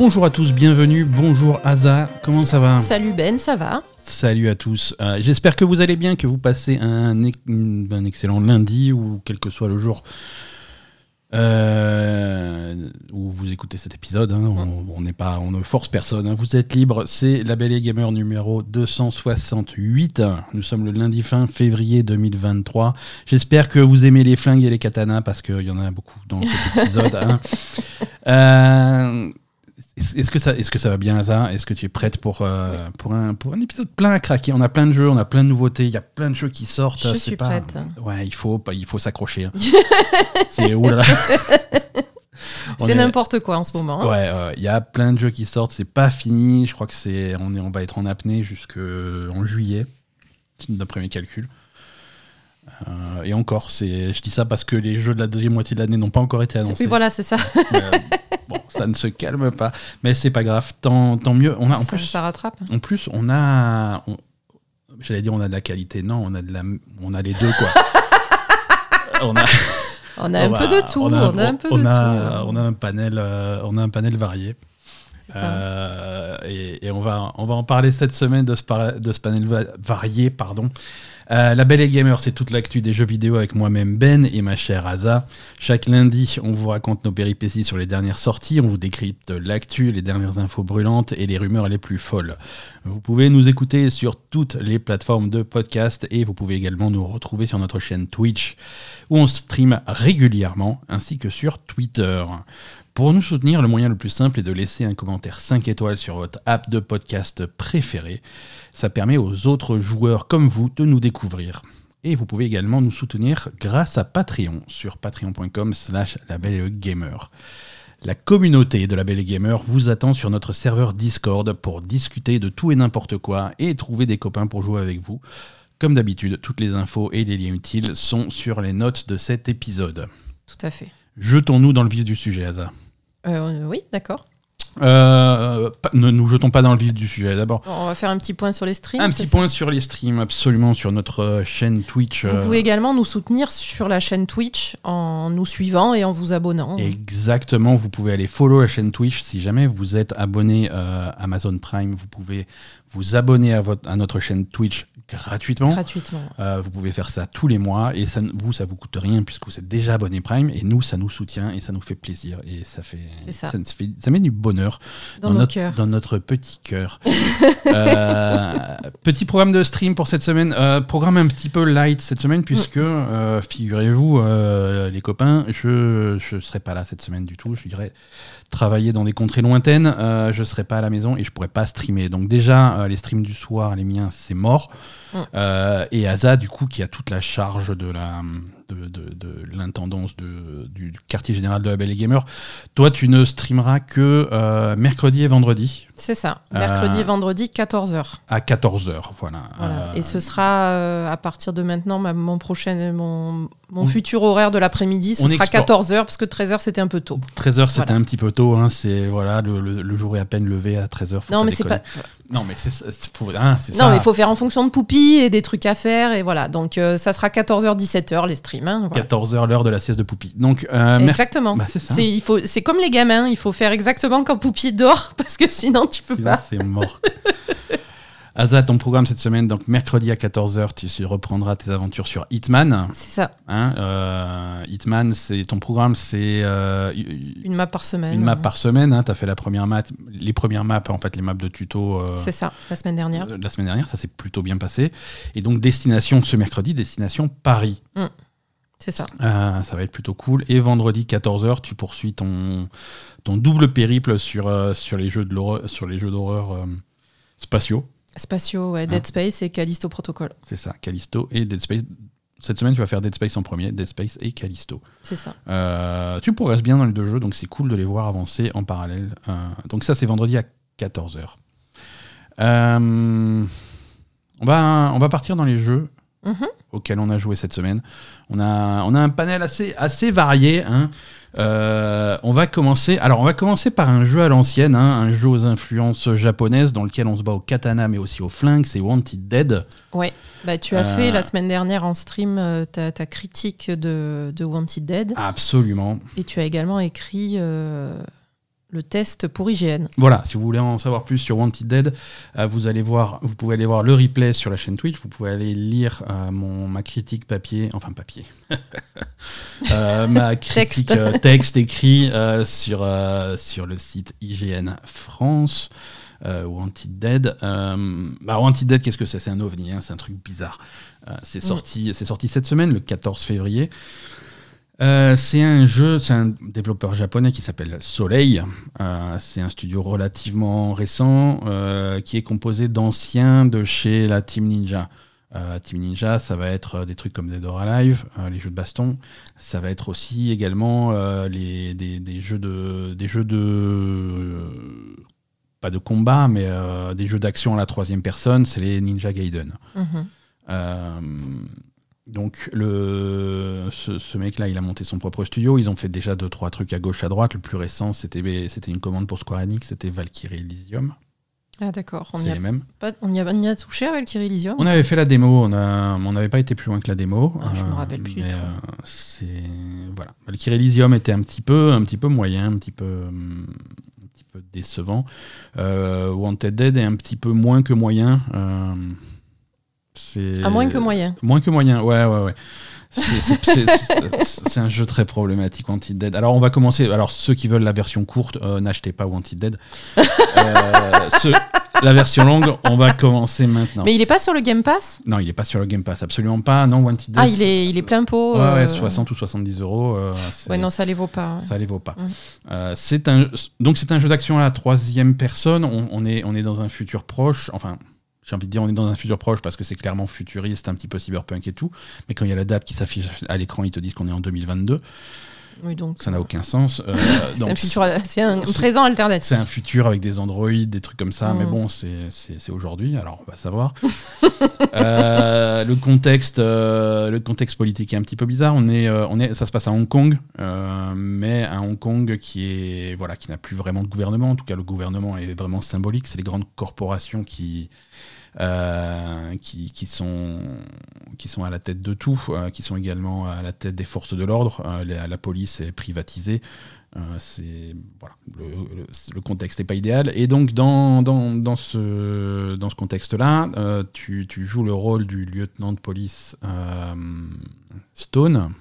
Bonjour à tous, bienvenue. Bonjour Aza, comment ça va Salut Ben, ça va Salut à tous. Euh, J'espère que vous allez bien, que vous passez un, ex- un excellent lundi ou quel que soit le jour euh, où vous écoutez cet épisode. hein. On, on n'est pas, on ne force personne. hein. Vous êtes libre. C'est la Belle et Gamer numéro 268. Nous sommes le lundi fin février 2023. J'espère que vous aimez les flingues et les katanas parce qu'il y en a beaucoup dans cet épisode. hein. Euh, est-ce que, ça, est-ce que ça va bien, Asa Est-ce que tu es prête pour, euh, pour, un, pour un épisode plein à craquer? On a plein de jeux, on a plein de nouveautés, il y a plein de jeux qui sortent. Je suis pas- prête. Ouais, il faut, il faut s'accrocher. hein. c'est oulala. Est- n'importe quoi en ce moment. hein. Ouais, il y a plein de jeux qui sortent, c'est pas fini. Je crois que c'est, on, est, on va être en apnée jusqu'en juillet, d'après mes calculs. Euh, et encore, c'est, je dis ça parce que les jeux de la deuxième moitié de l'année n'ont pas encore été annoncés. Oui, voilà, c'est ça. Bon, ça ne se calme pas, mais c'est pas grave. Tant, tant mieux. On a en ça, plus, ça rattrape. en plus, on a, on- j'allais dire, on a de la qualité. Non, on a de la, on a les deux quoi. on a, On a un peu de tout. On a, un peu on de a- tout. On a un panel, euh, on a un panel varié. Euh, et, et on, va, on va en parler cette semaine de ce, par- de ce panel va- varié. Pardon. Euh, la Belle et Gamer, c'est toute l'actu des jeux vidéo avec moi-même Ben et ma chère Asa. Chaque lundi, on vous raconte nos péripéties sur les dernières sorties, on vous décrypte l'actu, les dernières infos brûlantes et les rumeurs les plus folles. Vous pouvez nous écouter sur toutes les plateformes de podcast et vous pouvez également nous retrouver sur notre chaîne Twitch où on stream régulièrement ainsi que sur Twitter. Pour nous soutenir, le moyen le plus simple est de laisser un commentaire 5 étoiles sur votre app de podcast préférée. Ça permet aux autres joueurs comme vous de nous découvrir. Et vous pouvez également nous soutenir grâce à Patreon sur patreon.com slash labellegamer. La communauté de la Belle Gamer vous attend sur notre serveur Discord pour discuter de tout et n'importe quoi et trouver des copains pour jouer avec vous. Comme d'habitude, toutes les infos et les liens utiles sont sur les notes de cet épisode. Tout à fait. Jetons-nous dans le vif du sujet, Asa. Euh, oui, d'accord. Euh, ne nous jetons pas dans le vif du sujet. D'abord, Bon, on va faire un petit point sur les streams. un petit ça point sur les streams, absolument, sur notre euh, chaîne Twitch. Vous euh, pouvez également nous soutenir sur la chaîne Twitch en nous suivant et en vous abonnant. Exactement, vous pouvez aller follow la chaîne Twitch. Si jamais vous êtes abonné euh, Amazon Prime, vous pouvez vous abonner à, votre, à notre chaîne Twitch gratuitement. Gratuitement. Euh, vous pouvez faire ça tous les mois et ça, ne- vous, ça vous coûte rien puisque vous êtes déjà abonné Prime et nous, ça nous soutient et ça nous fait plaisir et ça fait, ça. nous fait- ça met du bonheur Dans, notre, dans notre petit cœur. Euh, petit programme de stream pour cette semaine. Euh, programme un petit peu light cette semaine, puisque, Mm. euh, figurez-vous, les copains, je ne serai pas là cette semaine du tout. Je dirais travailler dans des contrées lointaines. euh, je ne serai pas à la maison et je pourrai pas streamer. Donc, déjà, euh, les streams du soir, les miens, c'est mort. Mm. Euh, et Asa, du coup, qui a toute la charge de la de, de- de l'intendance de- du quartier général de la Belle et Gamer. Toi, tu ne streameras que euh, mercredi et vendredi C'est ça. Mercredi, vendredi, 14h. à 14h. Voilà. Voilà. Et ce sera à partir de maintenant ma- mon prochain, mon, mon On- futur horaire de l'après-midi. Ce On sera explore. 14h parce que 13h c'était un peu tôt. 13h, c'était Voilà. un petit peu tôt. Hein, c'est voilà, le, le- le jour est à peine levé à 13h. Non, mais c'est pas. Non, mais c'est faut- hein, Non, mais il faut faire en fonction de Poupie et des trucs à faire et voilà. Donc euh, ça sera 14h, 17h les streams. hein, voilà. 14h, l'heure de la sieste de Poupie. Donc, euh, Exactement. Bah, c'est ça. c'est il faut c'est comme les gamins, il faut faire exactement quand Poupie dort parce que sinon tu peux Sinon, pas. c'est mort. Asa, ton programme cette semaine, donc mercredi à 14h, tu reprendras tes aventures sur Hitman. C'est ça, Hein, euh, Hitman, c'est ton programme, c'est euh, une map par semaine. une map par semaine. tu as fait la première map, les premières maps, en fait, les maps de tuto. euh, C'est ça, la semaine dernière. la semaine dernière, ça s'est plutôt bien passé. Et donc, destination ce mercredi, destination Paris. C'est ça. Ça va être plutôt cool. Et vendredi 14h, tu poursuis ton, ton double périple sur, sur les jeux de l'horreur- sur les jeux d'horreur spatiaux. Spatio, ouais, Ah. Dead Space et Callisto Protocol. C'est ça, Callisto et Dead Space. Cette semaine, tu vas faire Dead Space en premier, Dead Space et Callisto. C'est ça. Euh, tu progresses bien dans les deux jeux, donc c'est cool de les voir avancer en parallèle. Euh, donc ça, c'est vendredi à 14h. Euh, on, va, on va partir dans les jeux Mhm. auxquels on a joué cette semaine. On a, on a un panel assez, assez varié. hein. Euh, on va commencer. Alors, on va commencer par un jeu à l'ancienne, hein, un jeu aux influences japonaises dans lequel on se bat au katana mais aussi au flingue. C'est Wanted Dead. Ouais. Bah, tu as Euh. fait la semaine dernière en stream euh, ta, ta critique de, de Wanted Dead Absolument. et tu as également écrit euh, le test pour IGN. Voilà, si vous voulez en savoir plus sur Wanted Dead, euh, vous allez voir, vous pouvez aller voir le replay sur la chaîne Twitch, vous pouvez aller lire euh, mon, ma critique papier, enfin papier, euh, ma critique Texte. texte écrit sur, sur le site IGN France. Wanted Dead. bah, Wanted Dead, qu'est-ce que c'est? C'est un ovni, hein, c'est un truc bizarre. c'est sorti, c'est sorti cette semaine, le 14 février. Euh, c'est un jeu, c'est un développeur japonais qui s'appelle Soleil. Euh, c'est un studio relativement récent euh, qui est composé d'anciens de chez la Team Ninja. Team Ninja, ça va être des trucs comme Dead or Alive, les jeux de baston. Ça va être aussi également les, des, jeux de, des jeux de pas de combat, mais des jeux d'action à la troisième personne. C'est les Ninja Gaiden. Mhm. Donc le, ce, mec-là, il a monté son propre studio. Ils ont fait déjà deux trois trucs à gauche, à droite. Le plus récent, c'était c'était une commande pour Square Enix, c'était Valkyrie Elysium. Ah d'accord. On, y a, même. on, y a, on y a touché à Valkyrie Elysium. On avait fait la démo. On n'avait pas été plus loin que la démo. Ah, je me rappelle plus. Mais, euh, c'est voilà. Valkyrie Elysium était un petit peu, un petit peu moyen, un petit peu. Un petit peu décevant. Euh, Wanted Dead est un petit peu moins que moyen. Euh, à moins que moyen. Moins que moyen, ouais, ouais, ouais. C'est un jeu très problématique, Wanted Dead. Alors, on va commencer. Alors, ceux qui veulent la version courte, euh, n'achetez pas Wanted Dead. Euh, la version longue, on va commencer maintenant. Mais il est pas sur le Game Pass? Non, il est pas sur le Game Pass, absolument pas. Non, Wanted Dead. Ah, il est, il est plein pot. Ouais, ouais, 60 euh. ou 70 euros. ouais, non, ça les vaut pas. Ça les vaut pas. c'est un, donc, c'est un jeu d'action à la troisième personne. On, on, est, on est dans un futur proche. Enfin, j'ai envie de dire, on est dans un futur proche parce que c'est clairement futuriste, un petit peu cyberpunk et tout. Mais quand il y a la date qui s'affiche à l'écran, ils te disent qu'on est en 2022. Oui, donc, ça n'a aucun sens. Euh, c'est un, présent alternatif. C'est un futur avec des androïdes, des trucs comme ça, mais mm. bon, c'est aujourd'hui, alors on va savoir. Euh, le, contexte, euh, le contexte politique est un petit peu bizarre. On est, on est, ça se passe à Hong Kong, mais à Hong Kong qui est voilà, qui n'a plus vraiment de gouvernement. En tout cas, le gouvernement est vraiment symbolique. C'est les grandes corporations qui euh, qui, sont, qui sont à la tête de tout, euh, qui sont également à la tête des forces de l'ordre. Euh, la, police est privatisée. voilà, le, le contexte n'est pas idéal. Et donc dans, dans, dans ce, dans ce contexte-là, tu, tu, joues le rôle du lieutenant de police Stone,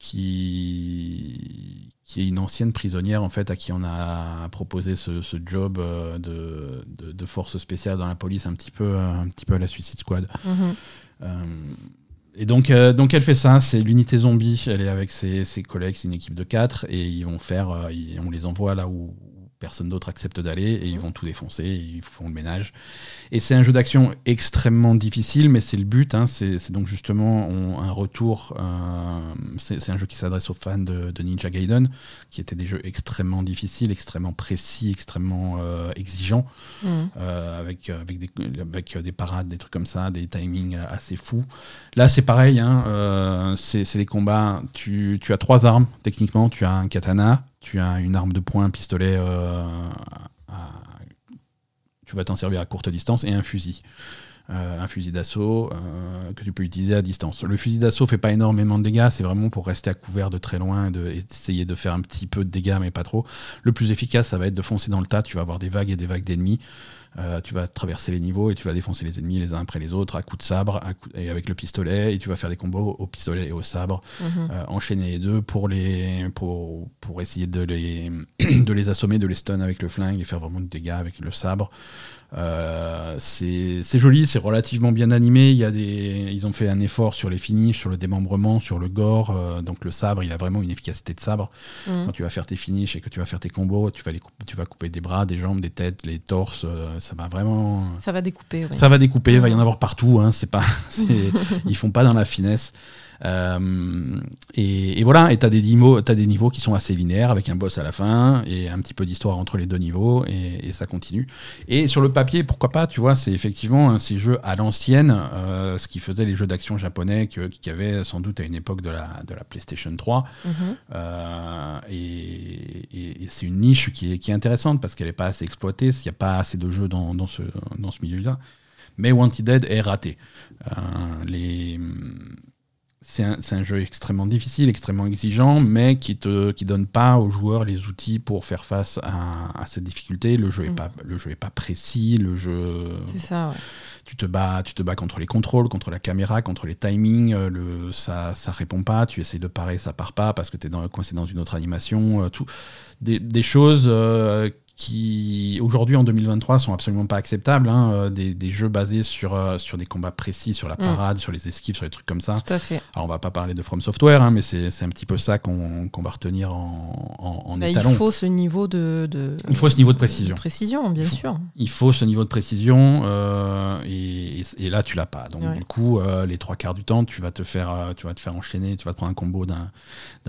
qui, qui est une ancienne prisonnière en fait à qui on a proposé ce, job euh, de, de, force spéciale dans la police un petit peu euh, un petit peu à la Suicide Squad. Mhm. Euh, et donc, donc elle fait ça, c'est l'unité zombie, elle est avec ses, ses collègues, c'est une équipe de quatre, et ils vont faire, on les envoie là où, personne d'autre accepte d'aller et ils vont tout défoncer, ils font le ménage. Et c'est un jeu d'action extrêmement difficile, mais c'est le but. Hein, c'est donc justement un retour. Euh, c'est un jeu qui s'adresse aux fans de, Ninja Gaiden, qui étaient des jeux extrêmement difficiles, extrêmement précis, extrêmement euh, exigeants, mmh. euh, avec, avec, des, avec des parades, des trucs comme ça, des timings assez fous. Là, c'est pareil. Hein, c'est des combats. Tu, tu as trois armes, techniquement. Tu as un katana, tu as une arme de poing, un pistolet, euh, tu vas t'en servir à courte distance, et un fusil. Euh, un fusil d'assaut euh, que tu peux utiliser à distance. Le fusil d'assaut fait pas énormément de dégâts, c'est vraiment pour rester à couvert de très loin et, essayer de faire un petit peu de dégâts, mais pas trop. Le plus efficace, ça va être de foncer dans le tas, tu vas avoir des vagues et des vagues d'ennemis. Euh, tu vas traverser les niveaux et tu vas défoncer les ennemis les uns après les autres à coups de sabre et avec le pistolet et tu vas faire des combos au pistolet et au sabre, mhm. euh, enchaîner les deux pour, les, pour, pour essayer de les, de les assommer, de les stun avec le flingue et faire vraiment du dégâts avec le sabre. Euh, c'est joli, c'est relativement bien animé. Il y a des, ils ont fait un effort sur les finishes, sur le démembrement, sur le gore. Euh, donc le sabre, il a vraiment une efficacité de sabre. Mhm. Quand tu vas faire tes finishes et que tu vas faire tes combos, tu vas, les tu vas couper des bras, des jambes, des têtes, les torses. Euh, ça va vraiment. Ça va découper. Ça va découper. Il va y en avoir partout. Hein, c'est pas, ils font pas dans la finesse. Euh, et, voilà, et tu as, des as des niveaux qui sont assez linéaires avec un boss à la fin et un petit peu d'histoire entre les deux niveaux et, ça continue. Et sur le papier, pourquoi pas, tu vois, c'est effectivement ces jeux à l'ancienne, euh, ce qui faisait les jeux d'action japonais qui avaient sans doute à une époque de la, de la PlayStation 3. Mhm. Euh, et, c'est une niche qui est, qui est intéressante parce qu'elle n'est pas assez exploitée, il n'y a pas assez de jeux dans, dans ce, dans ce milieu-là. Mais Wanted Dead est raté. les c'est un, un, jeu extrêmement difficile, extrêmement exigeant, mais qui te qui donne pas aux joueurs les outils pour faire face à, à cette difficulté. Le jeu est mm. pas le jeu est pas précis, le jeu. C'est ça. Ouais. Tu te bats, tu te bats contre les contrôles, contre la caméra, contre les timings. Euh, le, ça, ça répond pas. Tu essayes de parer, ça part pas parce que tu es dans, coincé dans une autre animation. Euh, tout, des, des choses euh, qui aujourd'hui en 2023 sont absolument pas acceptables. Hein, euh, des, des, jeux basés sur, euh, sur des combats précis, sur la mm. parade, sur les esquives, sur des trucs comme ça. Tout à fait. Alors on va pas parler de From Software, hein, mais c'est un petit peu ça qu'on qu va retenir en, en, en bah, étalon. Il faut ce niveau de, de, Il faut ce niveau de précision. De précision, bien il faut, sûr. Il faut ce niveau de précision euh, et, et, là tu l'as pas. Donc ouais. du coup, euh, les trois quarts du temps, tu vas te faire, tu vas te faire enchaîner, tu vas te prendre un combo d'un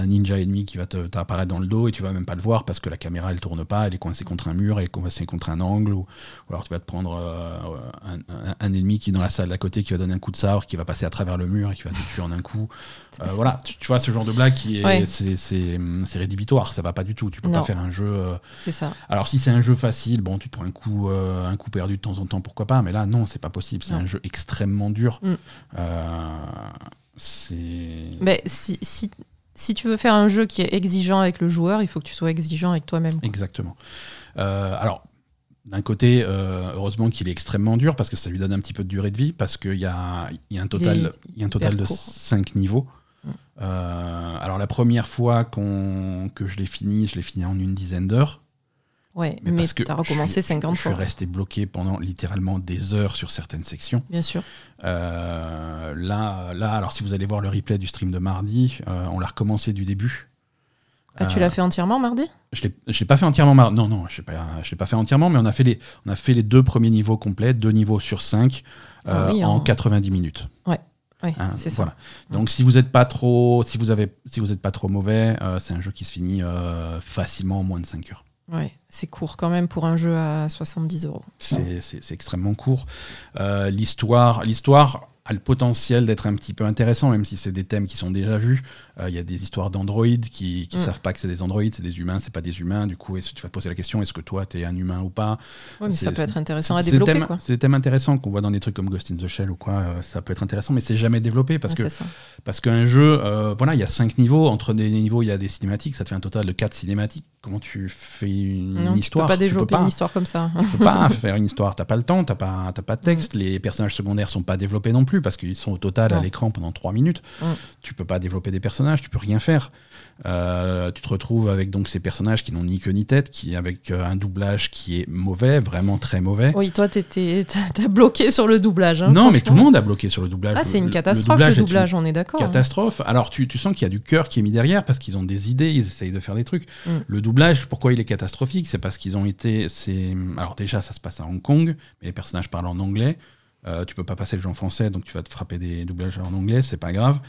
ninja ennemi qui va t'apparaître dans le dos et tu vas même pas le voir parce que la caméra elle tourne pas, elle est coincée contre un mur, est coincée contre un angle, ou, ou, alors tu vas te prendre euh, un, ennemi qui est dans la salle d'à côté, qui va donner un coup de sabre, qui va passer à travers le mur et qui va te tuer en un coup. Euh, voilà, tu, tu, vois ce genre de blague qui est, ouais. c'est rédhibitoire, ça va pas du tout. Tu peux non. pas faire un jeu. Euh... C'est ça. Alors si c'est un jeu facile, bon, tu te prends un coup, un coup perdu de temps en temps, pourquoi pas, mais là non, c'est pas possible. C'est un jeu extrêmement dur. Mm. c'est. Mais si, si si tu veux faire un jeu qui est exigeant avec le joueur, il faut que tu sois exigeant avec toi-même. Exactement. Euh, alors, d'un côté, euh, heureusement qu'il est extrêmement dur parce que ça lui donne un petit peu de durée de vie parce qu'il y a, y a un total, y a un total de 5 niveaux. Mmh. Euh, alors la première fois qu que je l'ai fini, je l'ai fini en une dizaine d'heures. Ouais, mais, mais tu as recommencé 50 fois. Je suis resté bloqué pendant littéralement des heures sur certaines sections. Bien sûr. Euh, là, là, alors si vous allez voir le replay du stream de mardi, on l'a recommencé du début. Ah, tu l'as fait entièrement mardi? Je ne l'ai pas fait entièrement mardi. Non, non, je ne l'ai pas fait entièrement, mais on a, fait les, on a fait les deux premiers niveaux complets, deux niveaux sur cinq, ah, oui, en, en 90 minutes. Ouais. Oui, hein, c'est voilà. ça. Donc si vous n'êtes pas trop, si vous avez, si vous êtes pas trop mauvais, euh, c'est un jeu qui se finit euh, facilement en moins de 5 heures. Ouais, c'est court quand même pour un jeu à 70 euros. C'est extrêmement court. Euh, l'histoire, l'histoire, a le potentiel d'être un petit peu intéressant, même si c'est des thèmes qui sont déjà vus. Il euh, y a des histoires d'androïdes qui ne mm. savent pas que c'est des androïdes, c'est des humains, c'est pas des humains. Du coup, tu vas te poser la question est-ce que toi, tu es un humain ou pas? Oui, mais ça peut être intéressant à développer. C'est des thèmes intéressants qu'on voit dans des trucs comme Ghost in the Shell ou quoi. Euh, ça peut être intéressant, mais c'est jamais développé parce ouais, que parce qu'un jeu, euh, voilà, il y a cinq niveaux. Entre les niveaux, il y a des cinématiques. Ça te fait un total de quatre cinématiques. Comment tu fais une, non, histoire Tu peux pas développer peux pas. une histoire comme ça. Tu peux pas faire une histoire. T'as pas le temps. T'as pas, pas de texte. Mm. Les personnages secondaires sont pas développés non plus parce qu'ils sont au total non. à l'écran pendant 3 minutes. Mm. Tu peux pas développer des personnages. Tu peux rien faire. Euh, tu te retrouves avec donc ces personnages qui n'ont ni queue ni tête, qui avec euh, un doublage qui est mauvais, vraiment très mauvais. Oui, toi, t'as bloqué sur le doublage. Hein, non, mais tout le monde a bloqué sur le doublage. Ah, c'est une catastrophe le doublage, le doublage on est d'accord. Catastrophe. Hein. Alors, tu, tu sens qu'il y a du cœur qui est mis derrière parce qu'ils ont des idées, ils essayent de faire des trucs. Mm. Le doublage, pourquoi il est catastrophique? C'est parce qu'ils ont été. Alors, déjà, ça se passe à Hong Kong, mais les personnages parlent en anglais. Euh, tu peux pas passer le jeu en français, donc tu vas te frapper des doublages en anglais, c'est pas grave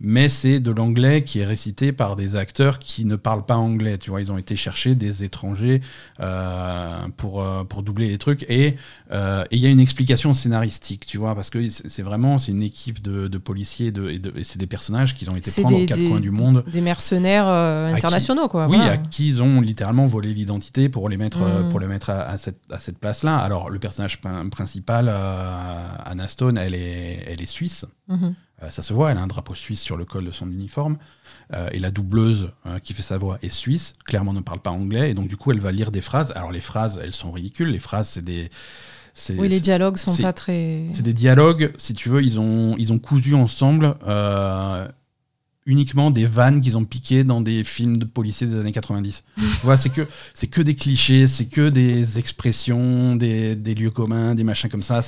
mais c'est de l'anglais qui est récité par des acteurs qui ne parlent pas anglais. Tu vois, ils ont été chercher des étrangers euh, pour, euh, pour doubler les trucs. Et il euh, y a une explication scénaristique, tu vois, parce que c'est vraiment c'est une équipe de, de policiers de, et, de, et c'est des personnages qui ont été prendre des, aux quatre coins du monde. Des mercenaires internationaux, qui, quoi. Oui, voilà. à qui ils ont littéralement volé l'identité pour les mettre, mmh. pour les mettre à, à cette, à cette place-là. Alors, le personnage principal, Anna Stone, elle est, elle est suisse. Mmh. Euh, ça se voit, elle a un drapeau suisse sur le col de son uniforme. Euh, et la doubleuse euh, qui fait sa voix est suisse, clairement ne parle pas anglais. Et donc, du coup, elle va lire des phrases. Alors, les phrases, elles sont ridicules. Les phrases, c'est des. Oui, les dialogues sont pas très. C'est des dialogues, si tu veux, ils ont, ils ont cousu ensemble euh, uniquement des vannes qu'ils ont piquées dans des films de policiers des années 90. voilà, c'est que c'est que des clichés, c'est que des expressions, des, des, lieux communs, des machins comme ça.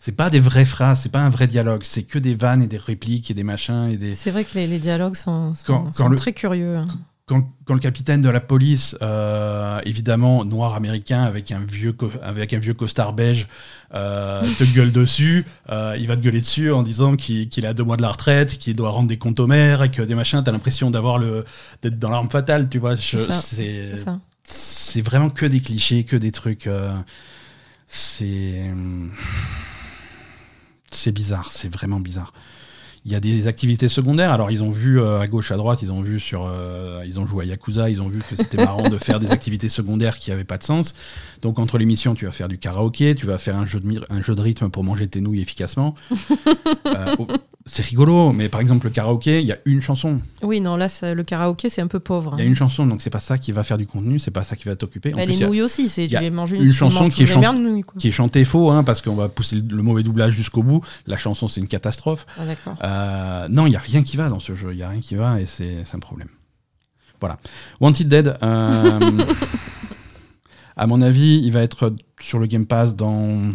C'est pas des vraies phrases, c'est pas un vrai dialogue, c'est que des vannes et des répliques et des machins et des. C'est vrai que les, les, dialogues sont, sont, quand, sont quand très le, curieux. Hein quand, quand, le capitaine de la police, euh, évidemment noir américain avec un vieux avec un vieux costard beige, euh, te gueule dessus, euh, il va te gueuler dessus en disant qu'il qu est à deux mois de la retraite, qu'il doit rendre des comptes au maire et que des machins, t'as l'impression d'avoir le d'être dans l'arme fatale, tu vois. C'est vraiment que des clichés, que des trucs. Euh, c'est c'est bizarre, c'est vraiment bizarre. Il y a des activités secondaires. Alors, ils ont vu euh, à gauche, à droite, ils ont vu sur. Euh, ils ont joué à Yakuza, ils ont vu que c'était marrant de faire des activités secondaires qui n'avaient pas de sens. Donc, entre les missions, tu vas faire du karaoké, tu vas faire un jeu de, un jeu de rythme pour manger tes nouilles efficacement. euh, c'est rigolo, mais par exemple le karaoké, il y a une chanson. Oui, non, là, le karaoké, c'est un peu pauvre. Il y a hein. une chanson, donc c'est pas ça qui va faire du contenu, c'est pas ça qui va t'occuper. Bah, les y a- nouilles aussi, c'est tu y les manges une tu chanson qui est nouilles, qui chantée faux, hein, parce qu'on va pousser le, le mauvais doublage jusqu'au bout. La chanson, c'est une catastrophe. Ah. Euh, non, il n'y a rien qui va dans ce jeu. Il n'y a rien qui va et c'est un problème. Voilà. Wanted Dead, euh, à mon avis, il va être sur le Game Pass dans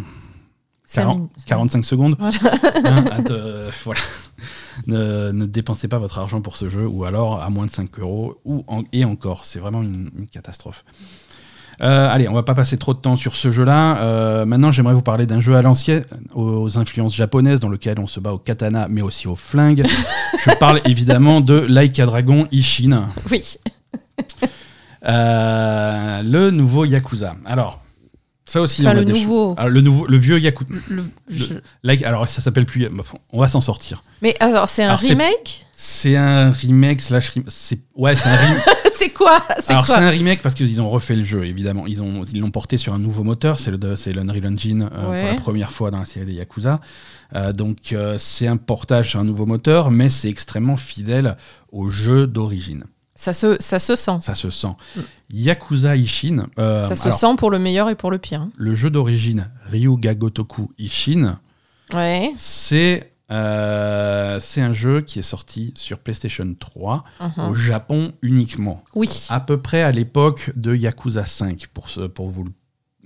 40 minutes. 45 secondes. Voilà. Hein, à te- voilà. ne, ne dépensez pas votre argent pour ce jeu, ou alors à moins de 5 euros, ou en- et encore, c'est vraiment une, une catastrophe. Euh, allez, on va pas passer trop de temps sur ce jeu-là. Euh, maintenant, j'aimerais vous parler d'un jeu à l'ancienne, aux influences japonaises, dans lequel on se bat au katana, mais aussi au flingue. Je parle évidemment de Laika Dragon Ishin, Oui. Euh, le nouveau Yakuza. Alors, ça aussi, Enfin, on a le des nouveau. Alors, le nouveau, le vieux Yakuza. Le- je- Like, alors, ça s'appelle plus. On va s'en sortir. Mais alors, c'est un Alors, remake? C'est un remake slash rem- ouais c'est un remake. C'est quoi? C'est Alors c'est un remake parce qu'ils ont refait le jeu évidemment. Ils ont ils l'ont porté sur un nouveau moteur, c'est l'Unreal Engine euh, Ouais. pour la première fois dans la série des Yakuza. Euh, donc euh, c'est un portage sur un nouveau moteur, mais c'est extrêmement fidèle au jeu d'origine. Ça se, ça se sent. Ça se sent. Mm. Yakuza Ishin. euh, ça se alors, sent pour le meilleur et pour le pire. hein. Le jeu d'origine Ryuga Gotoku Ishin, Ouais. c'est euh, c'est un jeu qui est sorti sur PlayStation 3 Mhm. au Japon uniquement. Oui. à peu près à l'époque de Yakuza 5, pour, ce- pour vous le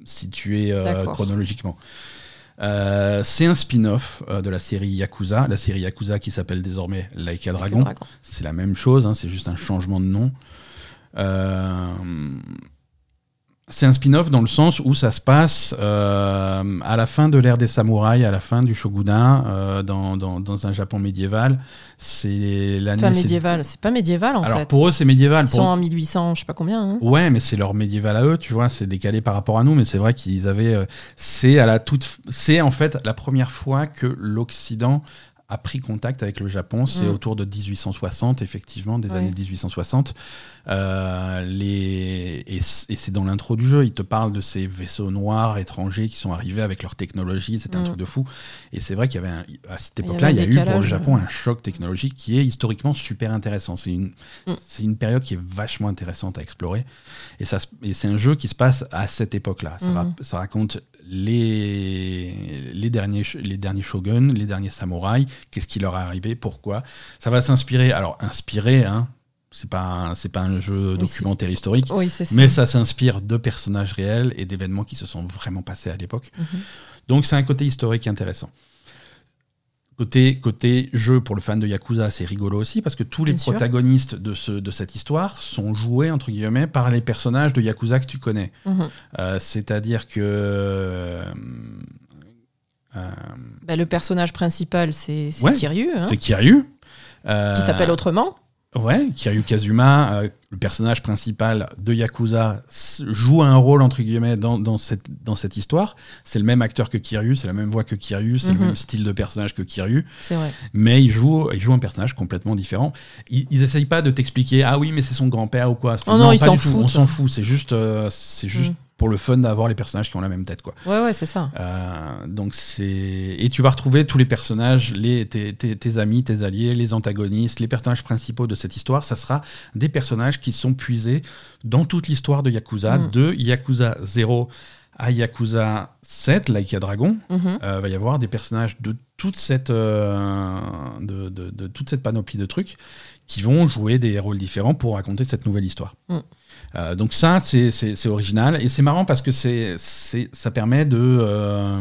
situer euh, chronologiquement. Euh, c'est un spin-off euh, de la série Yakuza, la série Yakuza qui s'appelle désormais Laika Dragon. Dragon. C'est la même chose, hein, c'est juste un changement de nom. Euh, c'est un spin-off dans le sens où ça se passe euh, à la fin de l'ère des samouraïs, à la fin du shogunat, euh, dans, dans- dans un Japon médiéval. C'est l'année. C'est- médiéval. C'est pas médiéval en Alors fait. pour eux, c'est médiéval. Ils Pour sont en 1800, je sais pas combien. hein. Ouais, mais c'est leur médiéval à eux, tu vois, c'est décalé par rapport à nous, mais c'est vrai qu'ils avaient. euh, c'est à la toute, c'est en fait la première fois que l'Occident a pris contact avec le Japon. C'est Mm. autour de 1860, effectivement, des Ouais. années 1860. Euh, les et c'est dans l'intro du jeu, ils te parlent de ces vaisseaux noirs étrangers qui sont arrivés avec leur technologie. C'était un Mm. truc de fou. Et c'est vrai qu'il y avait un- à cette Il époque-là, il y a eu pour le Japon un choc technologique qui est historiquement super intéressant. C'est une Mm. c'est une période qui est vachement intéressante à explorer. Et, ça, et c'est un jeu qui se passe à cette époque-là. Ça, ra- ça raconte les, les, derniers, les derniers shoguns, les derniers samouraïs, qu'est-ce qui leur est arrivé, pourquoi. Ça va s'inspirer, alors inspiré, hein, c'est pas, un- c'est pas un jeu Oui, documentaire historique, Oui, c'est ça. mais ça s'inspire de personnages réels et d'événements qui se sont vraiment passés à l'époque. Mhm. Donc c'est un côté historique intéressant. Côté, côté jeu pour le fan de Yakuza, c'est rigolo aussi parce que tous les Bien protagonistes de, ce, de cette histoire sont joués entre guillemets par les personnages de Yakuza que tu connais. Mhm. Euh, C'est-à-dire que euh, euh, Bah, le personnage principal, c'est c'est Ouais, Kiryu, hein, c'est Kiryu. euh, qui s'appelle autrement. Ouais, Kiryu Kazuma, euh, le personnage principal de Yakuza, joue un rôle entre guillemets dans, dans, cette, dans cette histoire. C'est le même acteur que Kiryu, c'est la même voix que Kiryu, c'est Mhm. le même style de personnage que Kiryu, C'est vrai. mais il joue, il joue un personnage complètement différent. Ils, ils essayent pas de t'expliquer, ah oui, mais c'est son grand-père ou quoi. Oh non, ils pas s'en tout, On foutent. s'en fout, c'est juste, euh, c'est juste Mhm. Pour le fun d'avoir les personnages qui ont la même tête, quoi. Ouais, ouais, c'est ça. Euh, donc c'est et tu vas retrouver tous les personnages, les tes, tes- tes amis, tes alliés, les antagonistes, les personnages principaux de cette histoire. Ça sera des personnages qui sont puisés dans toute l'histoire de Yakuza, Mm. de Yakuza 0 à Yakuza 7, Laika Dragon. Mhm. Euh, va y avoir des personnages de toute cette euh, de, de- de toute cette panoplie de trucs qui vont jouer des rôles différents pour raconter cette nouvelle histoire. Mm. Euh, donc ça, c'est- original. Et c'est marrant parce que c'est c'est- ça permet de euh,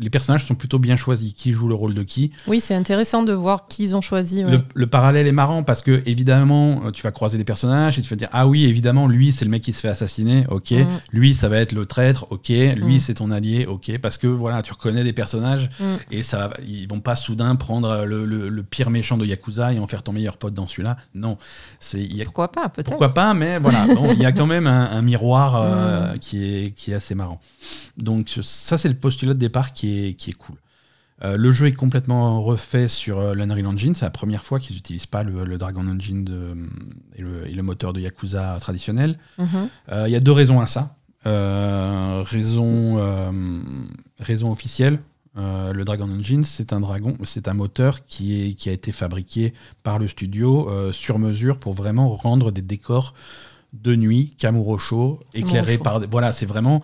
les personnages sont plutôt bien choisis. Qui joue le rôle de qui Oui, c'est intéressant de voir qui ils ont choisi. ouais. le, le parallèle est marrant parce que évidemment, euh, tu vas croiser des personnages et tu vas dire ah oui, évidemment, lui c'est le mec qui se fait assassiner, ok. Mm. Lui ça va être le traître, ok. Lui Mm. c'est ton allié, ok. Parce que voilà, tu reconnais des personnages Mm. et ça, ils vont pas soudain prendre le, le- le pire méchant de Yakuza et en faire ton meilleur pote dans celui-là. Non, y a- Pourquoi pas, peut-être. pourquoi pas, mais voilà, bon, il y a quand même un, un miroir euh, qui, est, qui est assez marrant. Donc ça, c'est le postulat de départ qui est, qui est cool. Euh, le jeu est complètement refait sur euh, l'Unreal Engine. C'est la première fois qu'ils n'utilisent pas le, le Dragon Engine de- et, le, et le moteur de Yakuza traditionnel. Mhm. Euh, Il y a deux raisons à ça. Euh, raison, raison officielle. Le Dragon Engine, c'est un dragon, c'est un moteur qui, est, qui a été fabriqué par le studio sur mesure pour vraiment rendre des décors de nuit, Kamurocho, éclairés Kamurocho. par. Voilà, c'est vraiment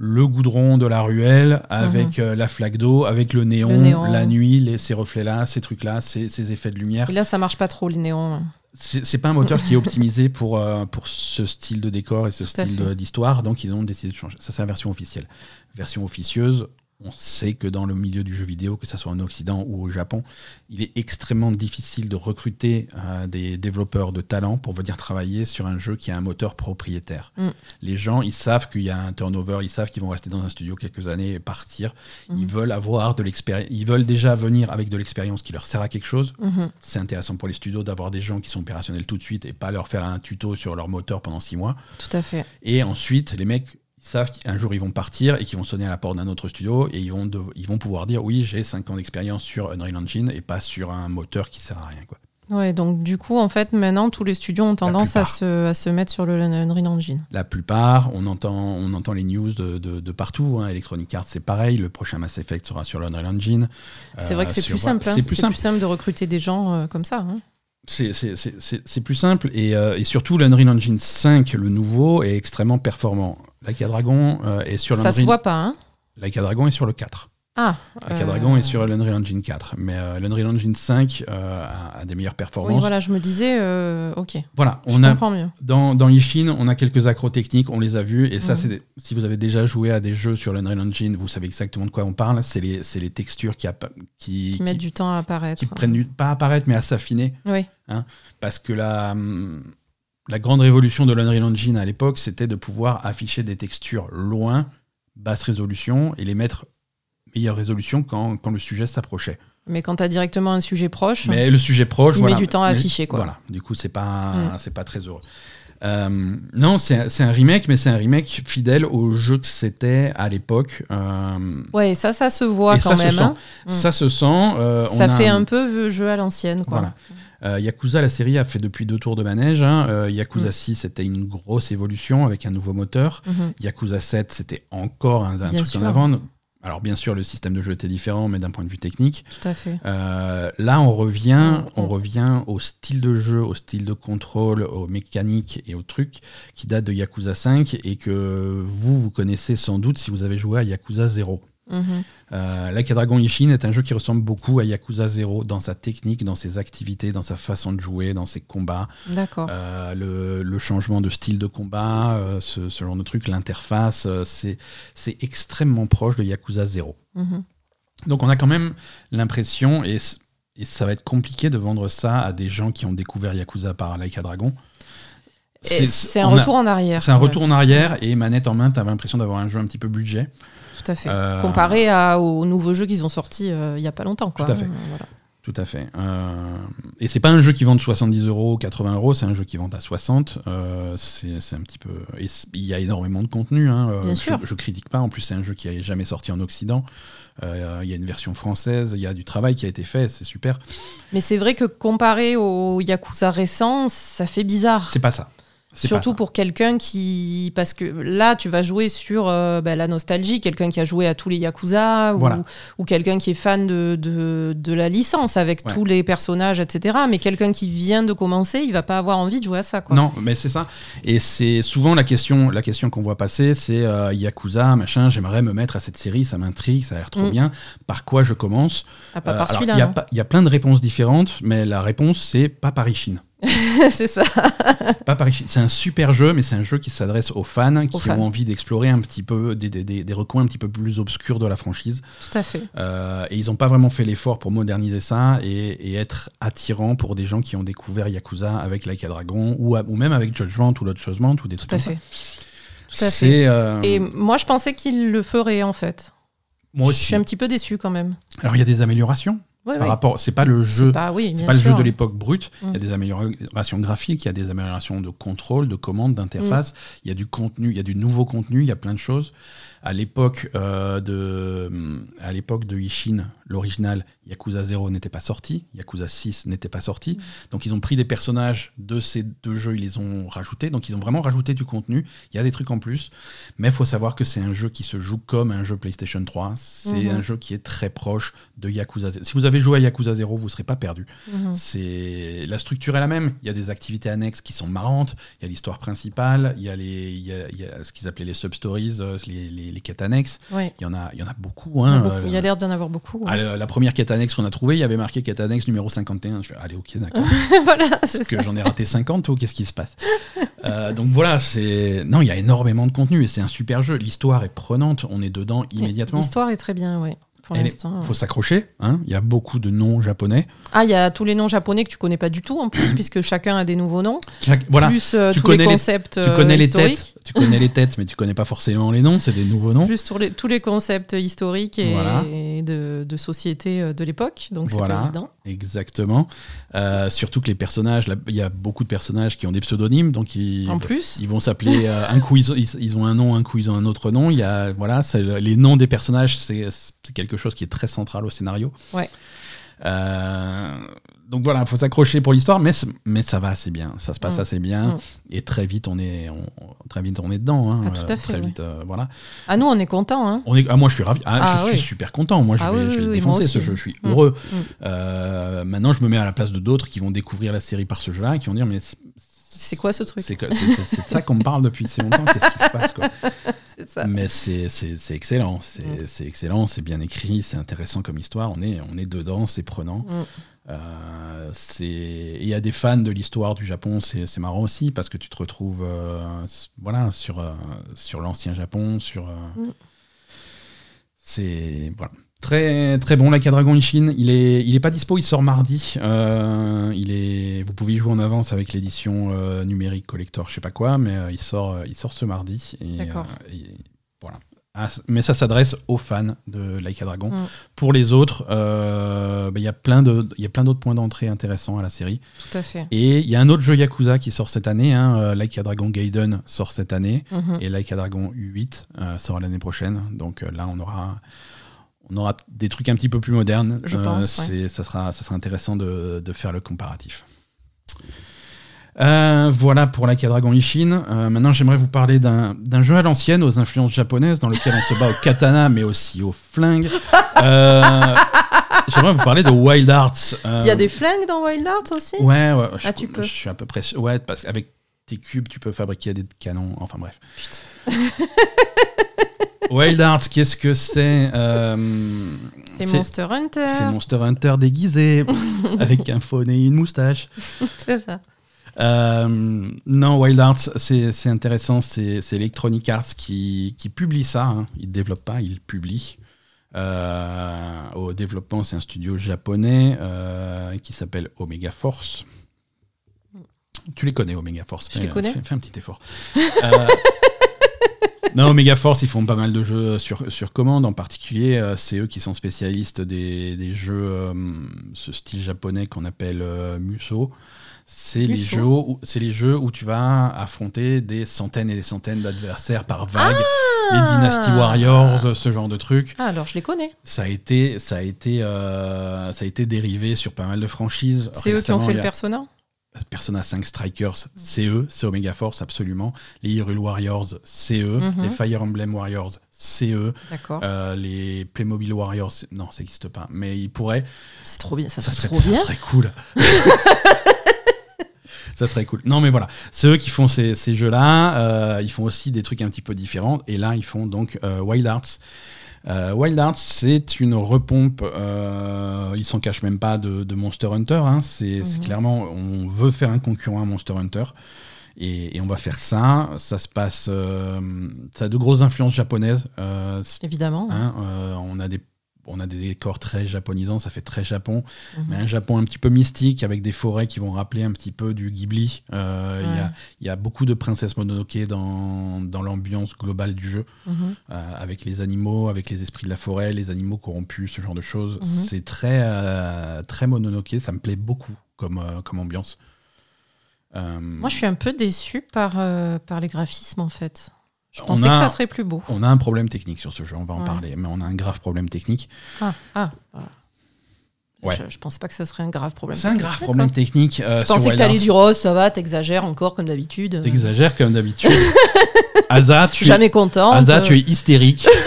le goudron de la ruelle avec euh, la flaque d'eau, avec le néon, Mhm. Le néon. la nuit, les- ces reflets-là, ces trucs-là, ces, ces effets de lumière. Et là, ça marche pas trop, les néons. C'est pas un moteur qui est optimisé pour, euh, pour ce style de décor et ce Tout style d'histoire, donc ils ont décidé de changer. Ça, c'est la version officielle. Version officieuse, on sait que dans le milieu du jeu vidéo, que ce soit en Occident ou au Japon, il est extrêmement difficile de recruter euh, des développeurs de talent pour venir travailler sur un jeu qui a un moteur propriétaire. Mm. Les gens, ils savent qu'il y a un turnover, ils savent qu'ils vont rester dans un studio quelques années et partir. Ils Mhm. veulent avoir de l'expérience, ils veulent déjà venir avec de l'expérience qui leur sert à quelque chose Mhm. c'est intéressant pour les studios d'avoir des gens qui sont opérationnels tout de suite et pas leur faire un tuto sur leur moteur pendant six mois. Tout à fait. Et ensuite, les mecs ils savent qu'un jour ils vont partir et qu'ils vont sonner à la porte d'un autre studio et ils vont, de- ils vont pouvoir dire oui, j'ai 5 ans d'expérience sur Unreal Engine et pas sur un moteur qui sert à rien. Quoi. Ouais, donc du coup, en fait, maintenant, tous les studios ont tendance à se, à se mettre sur le Unreal Engine. La plupart, on entend, on entend les news de, de- de partout. hein. Electronic Arts, c'est pareil. Le prochain Mass Effect sera sur l'Unreal Engine. C'est Euh, vrai que c'est plus simple. hein. C'est plus C'est simple. plus simple de recruter des gens euh, comme ça. hein. C'est- c'est- c'est c'est- c'est plus simple et, euh, et surtout l'Unreal Engine 5, le nouveau, est extrêmement performant. Like a Dragon euh, est sur Ça se l'Unreal voit pas. Hein? Like a Dragon est sur le 4. ah. Like a euh, Dragon est sur l'Unreal Engine 4. Mais euh, l'Unreal Engine 5 euh, a, a des meilleures performances. Oui, voilà, je me disais, euh, ok. Voilà, Je on a, comprends mieux. dans, dans Ishin, on a quelques accros techniques, on les a vus. Et ça, Mhm. c'est si vous avez déjà joué à des jeux sur l'Unreal Engine, vous savez exactement de quoi on parle. C'est les, les textures qui, qui, Qui qui- mettent du temps à apparaître. qui prennent du, pas à apparaître, mais à s'affiner. Oui. Parce que la, hum, la grande révolution de l'Unreal Engine à l'époque, c'était de pouvoir afficher des textures loin, basse résolution, et les mettre meilleure résolution quand, quand le sujet s'approchait. Mais quand tu as directement un sujet proche, Mais le sujet proche, Il voilà, met du temps à afficher, quoi. Voilà, du coup, c'est pas, Mm. c'est pas très heureux. Euh, non, c'est un remake, mais c'est un remake fidèle au jeu que c'était à l'époque. Euh, ouais, ça, ça se voit quand ça même. hein. Mm. Ça se sent. euh, on Ça a fait un peu jeu à l'ancienne, quoi. Voilà. Euh, Yakuza, la série a fait depuis deux tours de manège. hein. Euh, Yakuza Mm. 6, c'était une grosse évolution avec un nouveau moteur. Mhm. Yakuza 7, c'était encore un, truc sûr. en avant. Alors, bien sûr, le système de jeu était différent, mais d'un point de vue technique. Tout à fait. Euh, là, on revient, Mm, on mm. revient au style de jeu, au style de contrôle, aux mécaniques et aux trucs qui datent de Yakuza 5 et que vous, vous connaissez sans doute si vous avez joué à Yakuza 0. Euh, Like a Dragon Ishin est un jeu qui ressemble beaucoup à Yakuza 0 dans sa technique, dans ses activités, dans sa façon de jouer, dans ses combats, D'accord. euh, le, le changement de style de combat, euh, ce, ce genre de truc, l'interface, c'est extrêmement proche de Yakuza 0. Mhm. Donc on a quand même l'impression, et, ça va être compliqué de vendre ça à des gens qui ont découvert Yakuza par Like a Dragon. C'est un a- retour en arrière. C'est un retour en arrière et manette en main, tu l'impression d'avoir un jeu un petit peu budget. Tout à fait. Euh, Comparé à, aux nouveaux jeux qu'ils ont sortis euh, il y a pas longtemps, quoi. Tout à fait. Euh, voilà. Tout à fait. Euh, et c'est pas un jeu qui vend de 70 euros, 80 euros, c'est un jeu qui vend à 60. Euh, c'est un petit peu. Il y a énormément de contenu. Hein. Euh, Bien je, sûr. je critique pas. En plus, c'est un jeu qui n'est jamais sorti en Occident. Il y a une version française. Il y a du travail qui a été fait. C'est super. Mais c'est vrai que comparé aux Yakuza récents, ça fait bizarre. C'est pas ça. Surtout pour quelqu'un qui. Parce que là, tu vas jouer sur euh, bah, la nostalgie, quelqu'un qui a joué à tous les Yakuza, ou, Voilà. ou quelqu'un qui est fan de, de, de la licence avec Ouais. tous les personnages, etc. Mais quelqu'un qui vient de commencer, il va pas avoir envie de jouer à ça. Quoi. Non, mais c'est ça. Et c'est souvent la question, la question qu'on voit passer, c'est euh, Yakuza, machin. J'aimerais me mettre à cette série, ça m'intrigue, ça a l'air trop Mm. bien. Par quoi je commence? Ah, pas Euh, par celui-là. Y, il y a plein de réponses différentes, mais la réponse c'est pas par Ishin. c'est ça. Pas. C'est un super jeu, mais c'est un jeu qui s'adresse aux fans qui fans. ont envie d'explorer un petit peu des, des, des- des recoins un petit peu plus obscurs de la franchise. Tout à fait. Euh, et ils n'ont pas vraiment fait l'effort pour moderniser ça et, et être attirant pour des gens qui ont découvert Yakuza avec Like a Dragon ou, à- ou même avec Judgment ou Lodge Judgment ou des trucs Tout à comme ça. fait. Tout à fait. Euh, Et moi, je pensais qu'il le ferait, en fait. moi Je aussi. suis un petit peu déçu quand même. Alors il y a des améliorations Par rapport. C'est pas le jeu. C'est pas, oui, le jeu de l'époque brute. Il y a Mm. des améliorations graphiques, il y a des améliorations de contrôle, de commande, d'interface. Il y a du contenu, il y a du nouveau contenu, il y a plein de choses. À l'époque euh, de, à l'époque de Ishin, l'original, Yakuza 0 n'était pas sorti, Yakuza 6 n'était pas sorti. Mm. Donc ils ont pris des personnages de ces deux jeux, ils les ont rajoutés. Donc ils ont vraiment rajouté du contenu. Il y a des trucs en plus. Mais il faut savoir que c'est un jeu qui se joue comme un jeu PlayStation 3. C'est Mhm. un jeu qui est très proche de Yakuza 0. Si vous avez joué à Yakuza 0, vous ne serez pas perdu. Mhm. C'est la structure est la même. Il y a des activités annexes qui sont marrantes. Il y a l'histoire principale. Il y a les, il y a, il y a ce qu'ils appelaient les sub stories, les, les, les quêtes annexes. Ouais. Il y en a, il y en a beaucoup. Il y, a hein. Euh, Il y a l'air d'en avoir beaucoup. ouais. la, la première quête annexe qu'on a trouvée, il y avait marqué quête annexe numéro 51. Je fais, allez, ok, d'accord. voilà, c'est que j'en ai raté 50 ou qu'est-ce qui se passe? Euh, Donc voilà, c'est non, il y a énormément de contenu et c'est un super jeu. L'histoire est prenante, on est dedans immédiatement. L'histoire est très bien, ouais. Pour l'instant. faut s'accrocher. hein. Il y a beaucoup de noms japonais. Ah, il y a tous les noms japonais que tu connais pas du tout en plus, puisque chacun a des nouveaux noms. Chaque- voilà, Plus euh, Tu tous les connais les- concepts tu euh, connais les têtes, tu connais les têtes, mais tu connais pas forcément les noms. C'est des nouveaux noms. Plus tous les, tous les concepts historiques et, Voilà. et de, de société euh, de l'époque. Donc c'est Voilà. pas évident. Exactement. Euh, surtout que les personnages, il y a beaucoup de personnages qui ont des pseudonymes, donc ils, En plus, Ils vont s'appeler un coup ils ont, ils, ont un nom, un coup ils ont un autre nom. Il y a voilà, les noms des personnages, c'est c'est quelque chose qui est très central au scénario. Ouais. Euh, donc voilà, il faut s'accrocher pour l'histoire, mais mais ça va assez bien, ça se passe Mm. assez bien Mm. et très vite on est on- très vite on est dedans. hein. Ah, tout à fait, Très vite, euh, voilà. ah nous on est contents. Hein. On est, ah, moi je suis ravi, ah, Ah, je oui. suis super content. Moi je Ah vais, oui, je vais défoncer ce jeu, je suis Mm. heureux. Euh, maintenant je me mets à la place de d'autres qui vont découvrir la série par ce jeu-là et qui vont dire mais C'est quoi ce truc? c'est de ça qu'on me parle depuis si longtemps. Qu'est-ce qui se passe quoi? C'est ça. Mais c'est c'est- c'est excellent, c'est Mm. c'est excellent, c'est bien écrit, c'est intéressant comme histoire. On est, on est dedans, c'est prenant. Mm. Euh, c'est- il y a des fans de l'histoire du Japon, c'est c'est marrant aussi parce que tu te retrouves euh, voilà, sur, euh, sur l'ancien Japon, sur. euh, Mm. C'est. Voilà. Très, très bon, Like a Dragon Ishin. Il est, il est pas dispo, il sort mardi. Euh, il est, vous pouvez y jouer en avance avec l'édition euh, numérique collector, je sais pas quoi, mais euh, il, sort, il sort ce mardi. Et, voilà. Ah, mais ça s'adresse aux fans de Like a Dragon. Mm. Pour les autres, bah, il y a plein de- il y a plein d'autres points d'entrée intéressants à la série. Tout à fait. Et il y a un autre jeu Yakuza qui sort cette année. Hein, like a Dragon Gaiden sort cette année. Mhm. Et Like a Dragon U8 euh, sort l'année prochaine. Donc là, on aura, on aura des trucs un petit peu plus modernes. Je Euh, pense, ouais. ça, sera, ça sera intéressant de, de faire le comparatif. Euh, voilà pour Like a Dragon Ishin. Euh, maintenant, j'aimerais vous parler d'un jeu à l'ancienne, aux influences japonaises, dans lequel on se bat au katana, mais aussi au flingue. Euh, j'aimerais vous parler de Wild Arts. Il y a des flingues dans Wild Arts aussi? Ouais, ouais. Je, Ah, tu peux. Je suis à peu près. sûr- Ouais, parce qu'avec tes cubes, tu peux fabriquer des canons. Enfin bref. Wild Arts, qu'est-ce que c'est Euh, C'est Monster Hunter. C'est Monster Hunter déguisé, avec un faune et une moustache. C'est ça. Euh, non, Wild Arts, c'est c'est intéressant. C'est c'est Electronic Arts qui, qui publie ça. Hein. Ils ne développent pas, ils publient. Euh, au développement, c'est un studio japonais euh, qui s'appelle Omega Force. Tu les connais, Omega Force Je les connais. Fais, fais un petit effort. Euh, non, Omega Force, ils font pas mal de jeux sur, sur commande. En particulier, euh, c'est eux qui sont spécialistes des, des jeux, euh, ce style japonais qu'on appelle euh, Muso. C'est les, jeux où, les jeux où tu vas affronter des centaines et des centaines d'adversaires par vague. Les Dynasty Warriors, ce genre de trucs. Ah, alors je les connais. Ça a été, ça a été, euh, ça a été dérivé sur pas mal de franchises. C'est eux qui ont fait le Persona Persona 5 Strikers, c'est eux, c'est Omega Force absolument. Les Hyrule Warriors, c'est eux. Mhm. Les Fire Emblem Warriors, c'est eux. Euh, les Playmobil Warriors, non, ça n'existe pas. Mais ils pourraient. C'est trop bien. Ça, Ça serait trop ça bien. serait cool. ça serait cool. Non, mais voilà, c'est eux qui font ces, ces jeux-là. Euh, ils font aussi des trucs un petit peu différents. Et là, ils font donc euh, Wild Arts. Euh, Wild Arts, c'est une repompe. euh, ils s'en cachent même pas de, de Monster Hunter. hein. C'est Mhm. clairement, on veut faire un concurrent à Monster Hunter. Et, et on va faire ça. Ça se passe. euh, ça a de grosses influences japonaises. Euh, Évidemment. hein, on a des on a des décors très japonisants, ça fait très Japon, Mhm. mais un Japon un petit peu mystique avec des forêts qui vont rappeler un petit peu du Ghibli. Euh, Il y, a, y beaucoup de princesses Mononoke dans, dans l'ambiance globale du jeu, Mhm. euh, avec les animaux, avec les esprits de la forêt, les animaux corrompus, ce genre de choses. Mhm. C'est très, euh, très Mononoke, ça me plaît beaucoup comme, comme ambiance. Moi, je suis un peu par, euh, par les graphismes, en fait. Je pensais que ça serait plus beau. On a un problème technique sur ce jeu, on va en parler, mais on a un grave problème technique. Ah, ah, Ouais. Je, je, pensais pas que ça serait un grave problème. C'est un grave problème technique. Euh, je pensais que t'allais dire oh ça va, t'exagères encore comme d'habitude. T'exagères comme d'habitude. Asa, tu jamais content. Asa, tu es hystérique.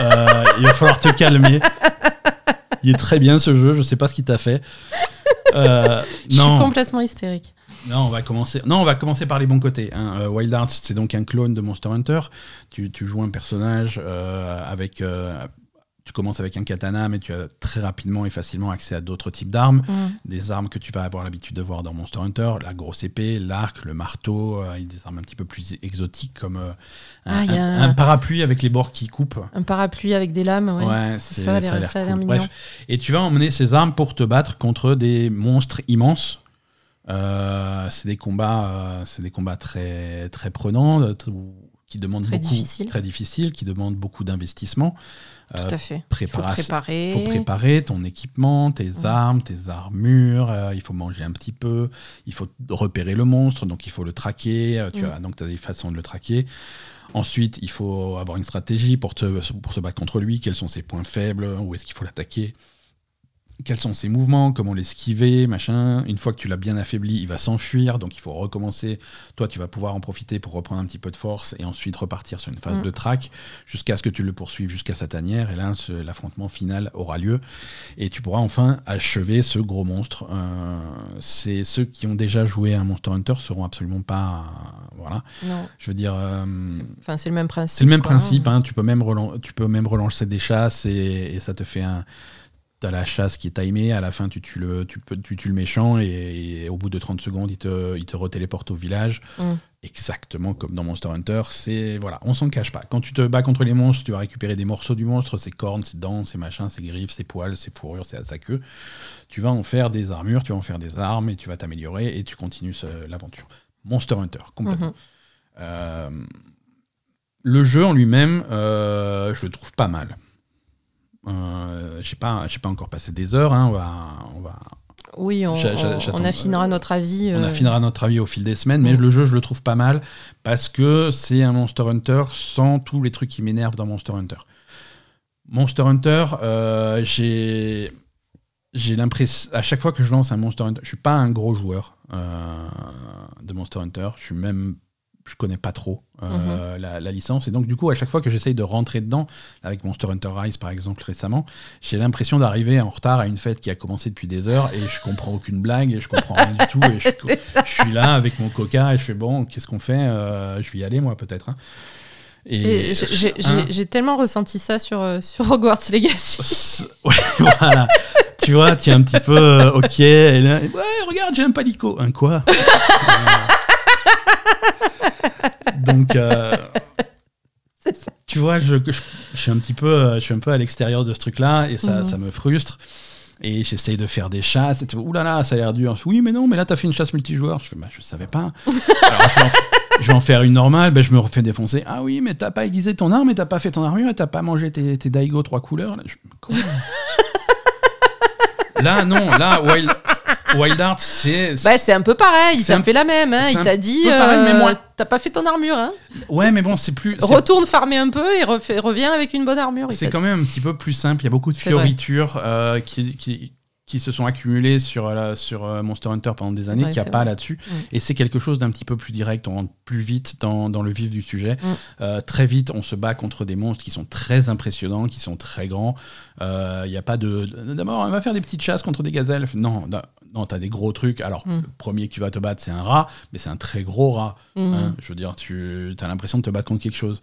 Euh, il va falloir te calmer. Il est très bien ce jeu, je sais pas ce qu'il t'a fait. Euh, je suis complètement hystérique. Non, on va commencer. Non, on va commencer par les bons côtés. Hein. Euh, Wild Arts, c'est donc un clone de Monster Hunter. Tu, tu joues un personnage euh, avec. Euh, tu commences avec un katana, mais tu as très rapidement et facilement accès à d'autres types d'armes. Mm. Des armes que tu vas avoir l'habitude de voir dans Monster Hunter la grosse épée, l'arc, le marteau, et des armes un petit peu plus exotiques comme un, ah, un, parapluie avec les bords qui coupent. Un parapluie avec des lames, ouais. ouais ça a l'air mignon. Bref. Et tu vas emmener ces armes pour te battre contre des monstres immenses c'est des combats, euh, c'est des combats très très prenants, qui demandent très beaucoup, difficile. très difficiles, qui demandent beaucoup d'investissement. Tout à fait. Il faut préparer. faut préparer ton équipement, tes armes, tes armures. il faut manger un petit peu. Il faut repérer le monstre, donc il faut le traquer. tu as, donc tu as des façons de le traquer. Ensuite, il faut avoir une stratégie pour, te, pour se battre contre lui. Quels sont ses points faibles Où est-ce qu'il faut l'attaquer quels sont ses mouvements, comment l'esquiver, machin. Une fois que tu l'as bien affaibli, il va s'enfuir, donc il faut recommencer. Toi, tu vas pouvoir en profiter pour reprendre un petit peu de force et ensuite repartir sur une phase mm. de track jusqu'à ce que tu le poursuives jusqu'à sa tanière. Et là, l'affrontement final aura lieu et tu pourras enfin achever ce gros monstre. Euh, c'est ceux qui ont déjà joué à Monster Hunter seront absolument pas, voilà. Je veux dire, euh, enfin c'est le même principe. C'est le même principe. Hein. tu peux même tu peux même relancer des chasses et ça te fait un T'as la chasse qui est timée, à la fin tu tues le, tu, tu tues le méchant et, au bout de 30 secondes il te, il te retéléporte au village. Mm. Exactement comme dans Monster Hunter. C'est voilà, on s'en cache pas. Quand tu te bats contre les monstres, tu vas récupérer des morceaux du monstre, ses cornes, ses dents, ses machins, ses griffes, ses poils, ses fourrures, sa queue. Tu vas en faire des armures, tu vas en faire des armes et tu vas t'améliorer et tu continues l'aventure. Monster Hunter, complètement. Mm-hmm. Euh, le jeu en lui-même, euh, je le trouve pas mal. Euh, je n'ai pas, pas encore passé des heures. Hein, on va, on va oui, on, on, affinera notre avis. On euh. affinera notre avis au fil des semaines, mais le jeu, je le trouve pas mal parce que c'est un Monster Hunter sans tous les trucs qui m'énervent dans Monster Hunter. Monster Hunter, euh, j'ai j'ai l'impression à chaque fois que je lance un Monster Hunter, je suis pas un gros joueur de Monster Hunter, je suis même je connais pas trop euh, mhm. la, licence. Et donc, du coup, à chaque fois que j'essaye de rentrer dedans, avec Monster Hunter Rise par exemple récemment, j'ai l'impression d'arriver en retard à une fête qui a commencé depuis des heures et je comprends aucune blague et je comprends rien du tout. Et je, suis là avec mon coca et je fais bon, qu'est-ce qu'on fait euh, Je vais y aller, moi, peut-être. Hein. Et, hein j'ai tellement ressenti ça sur, euh, sur Hogwarts Legacy. ouais, voilà. tu vois, tu es un petit peu ok. Et là, ouais, regarde, j'ai un palico. Un quoi? Donc, euh, tu vois, je, suis un petit peu, euh, je suis un peu à l'extérieur de ce truc-là et ça, mhm. ça me frustre. Et j'essaye de faire des chasses. Et Ouh là là, ça a l'air dur. Oui, mais non, mais là, t'as fait une chasse multijoueur. Je fais, bah, je savais pas. Alors, je vais, en, faire une normale. Ben, je me refais défoncer. Ah oui, mais t'as pas aiguisé ton arme et t'as pas fait ton armure et t'as pas mangé tes, tes Daigo trois couleurs. Là, non, là, Wild, Wild Arts, c'est. Bah, c'est un peu pareil, il t'a fait la même. Hein. Il t'a dit. Euh, t'as pas fait ton armure. Hein. Ouais, mais bon, c'est plus. Retourne farmer un peu et reviens avec une bonne armure. C'est quand même un petit peu plus simple. Il y a beaucoup de fioritures euh, qui, qui, qui se sont accumulés sur, euh, sur euh, Monster Hunter pendant des années, qu'il n'y a pas là-dessus. Mm. Et c'est quelque chose d'un petit peu plus direct, on rentre plus vite dans, dans le vif du sujet. Mm. Euh, très vite, on se bat contre des monstres qui sont très impressionnants, qui sont très grands. Il n'y a pas de... D'abord, on va faire des petites chasses contre des gazelles. Non, non, t'as des gros trucs. Alors, mm. le premier qui va te battre, c'est un rat, mais c'est un très gros rat. Hein. Je veux dire, tu as l'impression de te battre contre quelque chose.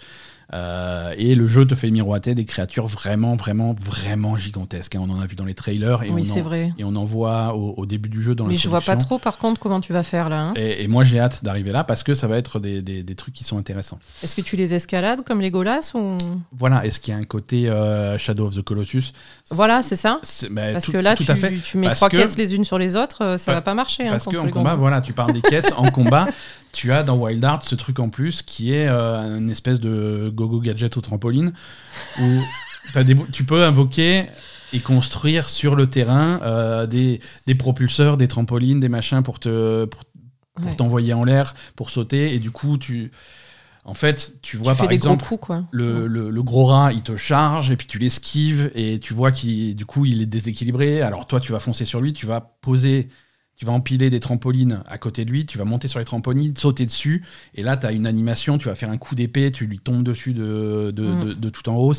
Euh, et le jeu te fait miroiter des créatures vraiment, vraiment, vraiment gigantesques. Hein. On en a vu dans les trailers et, oui, on, en, vrai. et on en voit au, début du jeu dans Mais je vois pas trop par contre comment tu vas faire là. Hein. Et, moi j'ai hâte d'arriver là parce que ça va être des, des, trucs qui sont intéressants. Est-ce que tu les escalades comme les Golas ou... Voilà, est-ce qu'il y a un côté euh, Shadow of the Colossus? Voilà, c'est ça. Bah, parce que là, tu, tu, mets trois caisses les unes sur les autres, euh, ça va pas marcher. Hein, parce qu'en combat, voilà, tu parles des caisses en combat. tu as dans Wild Art ce truc en plus qui est euh, une espèce de gogo gadget au trampoline où tu peux invoquer et construire sur le terrain euh, des, propulseurs, des trampolines, des machins pour te pour, t'envoyer en l'air, pour sauter et du coup tu En fait, tu vois tu par des exemple gros coups, quoi. le, le- le gros rat, il te charge et puis tu l'esquives et tu vois qu'il du coup il est déséquilibré. Alors toi, tu vas foncer sur lui, tu vas poser, tu vas empiler des trampolines à côté de lui, tu vas monter sur les trampolines, sauter dessus et là tu as une animation, tu vas faire un coup d'épée, tu lui tombes dessus de, de, Mm. de- de tout en haut.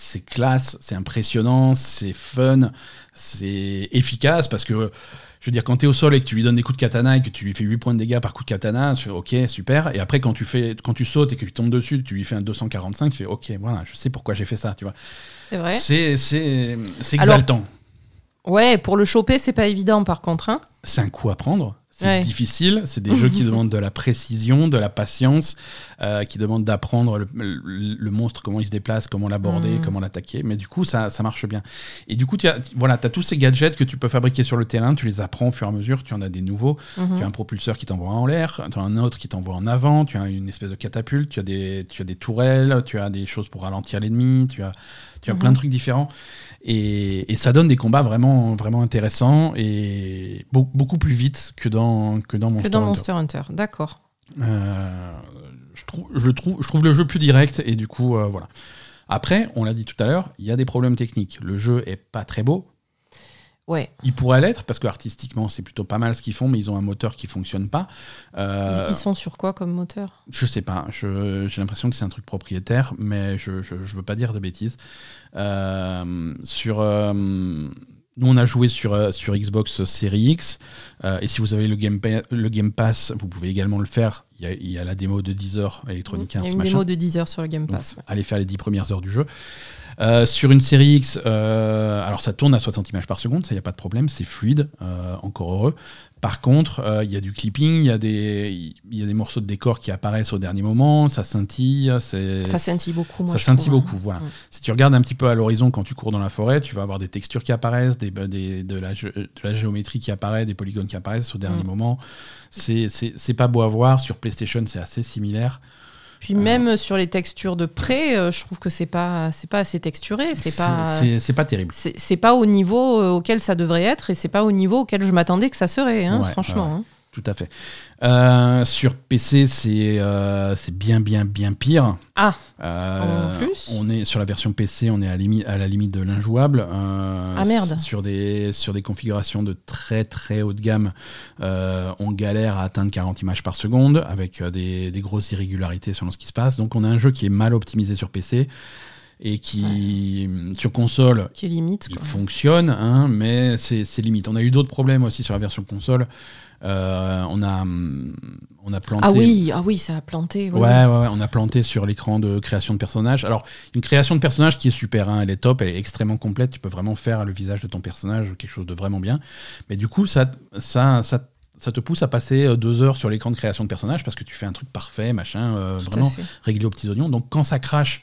C'est classe, c'est impressionnant, c'est fun, c'est efficace parce que je veux dire, quand tu es au sol et que tu lui donnes des coups de katana et que tu lui fais 8 points de dégâts par coup de katana, tu fais ok, super. Et après, quand tu, fais, quand tu sautes et que tu tombes dessus, tu lui fais un 245, tu fais ok, voilà, je sais pourquoi j'ai fait ça, tu vois. C'est vrai. C'est Alors- exaltant. Ouais, pour le choper, c'est pas évident par contre. Hein. C'est un coup à prendre. C'est Ouais. difficile. C'est des jeux qui demandent de la précision, de la patience, euh, qui demandent d'apprendre le, le- le monstre, comment il se déplace, comment l'aborder, Mhm. comment l'attaquer. Mais du coup, ça, ça marche bien. Et du coup, tu as, voilà, as tous ces gadgets que tu peux fabriquer sur le terrain. Tu les apprends au fur et à mesure. Tu en as des nouveaux. Mhm. Tu as un propulseur qui t'envoie en l'air, tu as un autre qui t'envoie en avant, tu as une espèce de catapulte, tu as des, tu as des tourelles, tu as des choses pour ralentir l'ennemi, tu as, tu as Mhm. plein de trucs différents. Et, et ça donne des combats vraiment, vraiment intéressants et beau- beaucoup plus vite que dans, que dans Que Monster dans Hunter. Monster Hunter, d'accord. Euh, je, trouve, je, je trouve le jeu plus direct et du coup, euh, voilà. Après, on l'a dit tout à l'heure, il y a des problèmes techniques. Le jeu est pas très beau, Ouais. il pourrait l'être parce que artistiquement c'est plutôt pas mal ce qu'ils font, mais ils ont un moteur qui fonctionne pas. Ils, Euh, ils sont sur quoi comme moteur? je sais pas, j'ai l'impression que c'est un truc propriétaire, mais je, je, je veux pas dire de bêtises. Euh, sur, euh, nous, on a joué sur, euh, sur Xbox Series X, et si vous avez le Game, le Game Pass, vous pouvez également le faire. Il y a, il y a la démo de 10 heures Electronic Il y Arts, a une machin. démo de 10 heures sur le Game Donc, Pass. ouais. allez faire les 10 premières heures du jeu. Euh, sur une série X, euh, alors ça tourne à 60 images par seconde, ça y a pas de problème, c'est fluide, euh, encore heureux. Par contre, il y a du clipping, il y a des il y a des morceaux de décor qui apparaissent au dernier moment, ça scintille, Ça scintille beaucoup, moi. ça scintille trouve, hein. beaucoup, voilà. Mm. Si tu regardes un petit peu à l'horizon quand tu cours dans la forêt, tu vas avoir des textures qui apparaissent, des, des- de, la, gé- de la géométrie qui apparaît, des polygones qui apparaissent au dernier Mm. moment. C'est pas beau à voir. Sur PlayStation, c'est assez similaire. Puis même sur les textures de près, euh, je trouve que c'est pas, c'est pas assez texturé. C'est pas, c'est- pas terrible. c'est pas au niveau euh, auquel ça devrait être et c'est pas au niveau auquel je m'attendais que ça serait, hein, Ouais, franchement. ouais. hein. Tout à fait. Euh, sur PC, c'est euh, c'est bien, bien, bien pire. Ah, Euh, en plus? On est sur la version PC, on est à, limi- à la limite de l'injouable. Ah, merde. Sur des, sur des configurations de très très haut de gamme, on galère à atteindre 40 images par seconde avec des, des grosses irrégularités selon ce qui se passe. Donc on a un jeu qui est mal optimisé sur PC et qui, sur console, qui limite. il fonctionne, hein, mais c'est c'est limite. On a eu d'autres problèmes aussi sur la version console. Euh, on, a, on a planté. Ah oui, ah oui, ça a planté. oui, Ouais, ouais, ouais, on a planté sur l'écran de création de personnage. Alors, une création de personnage qui est super, hein, elle est top, elle est extrêmement complète. Tu peux vraiment faire le visage de ton personnage quelque chose de vraiment bien. Mais du coup, ça, ça, ça, ça te pousse à passer euh, deux heures sur l'écran de création de personnage parce que tu fais un truc parfait, machin, euh, vraiment réglé aux petits oignons. Donc, quand ça crache.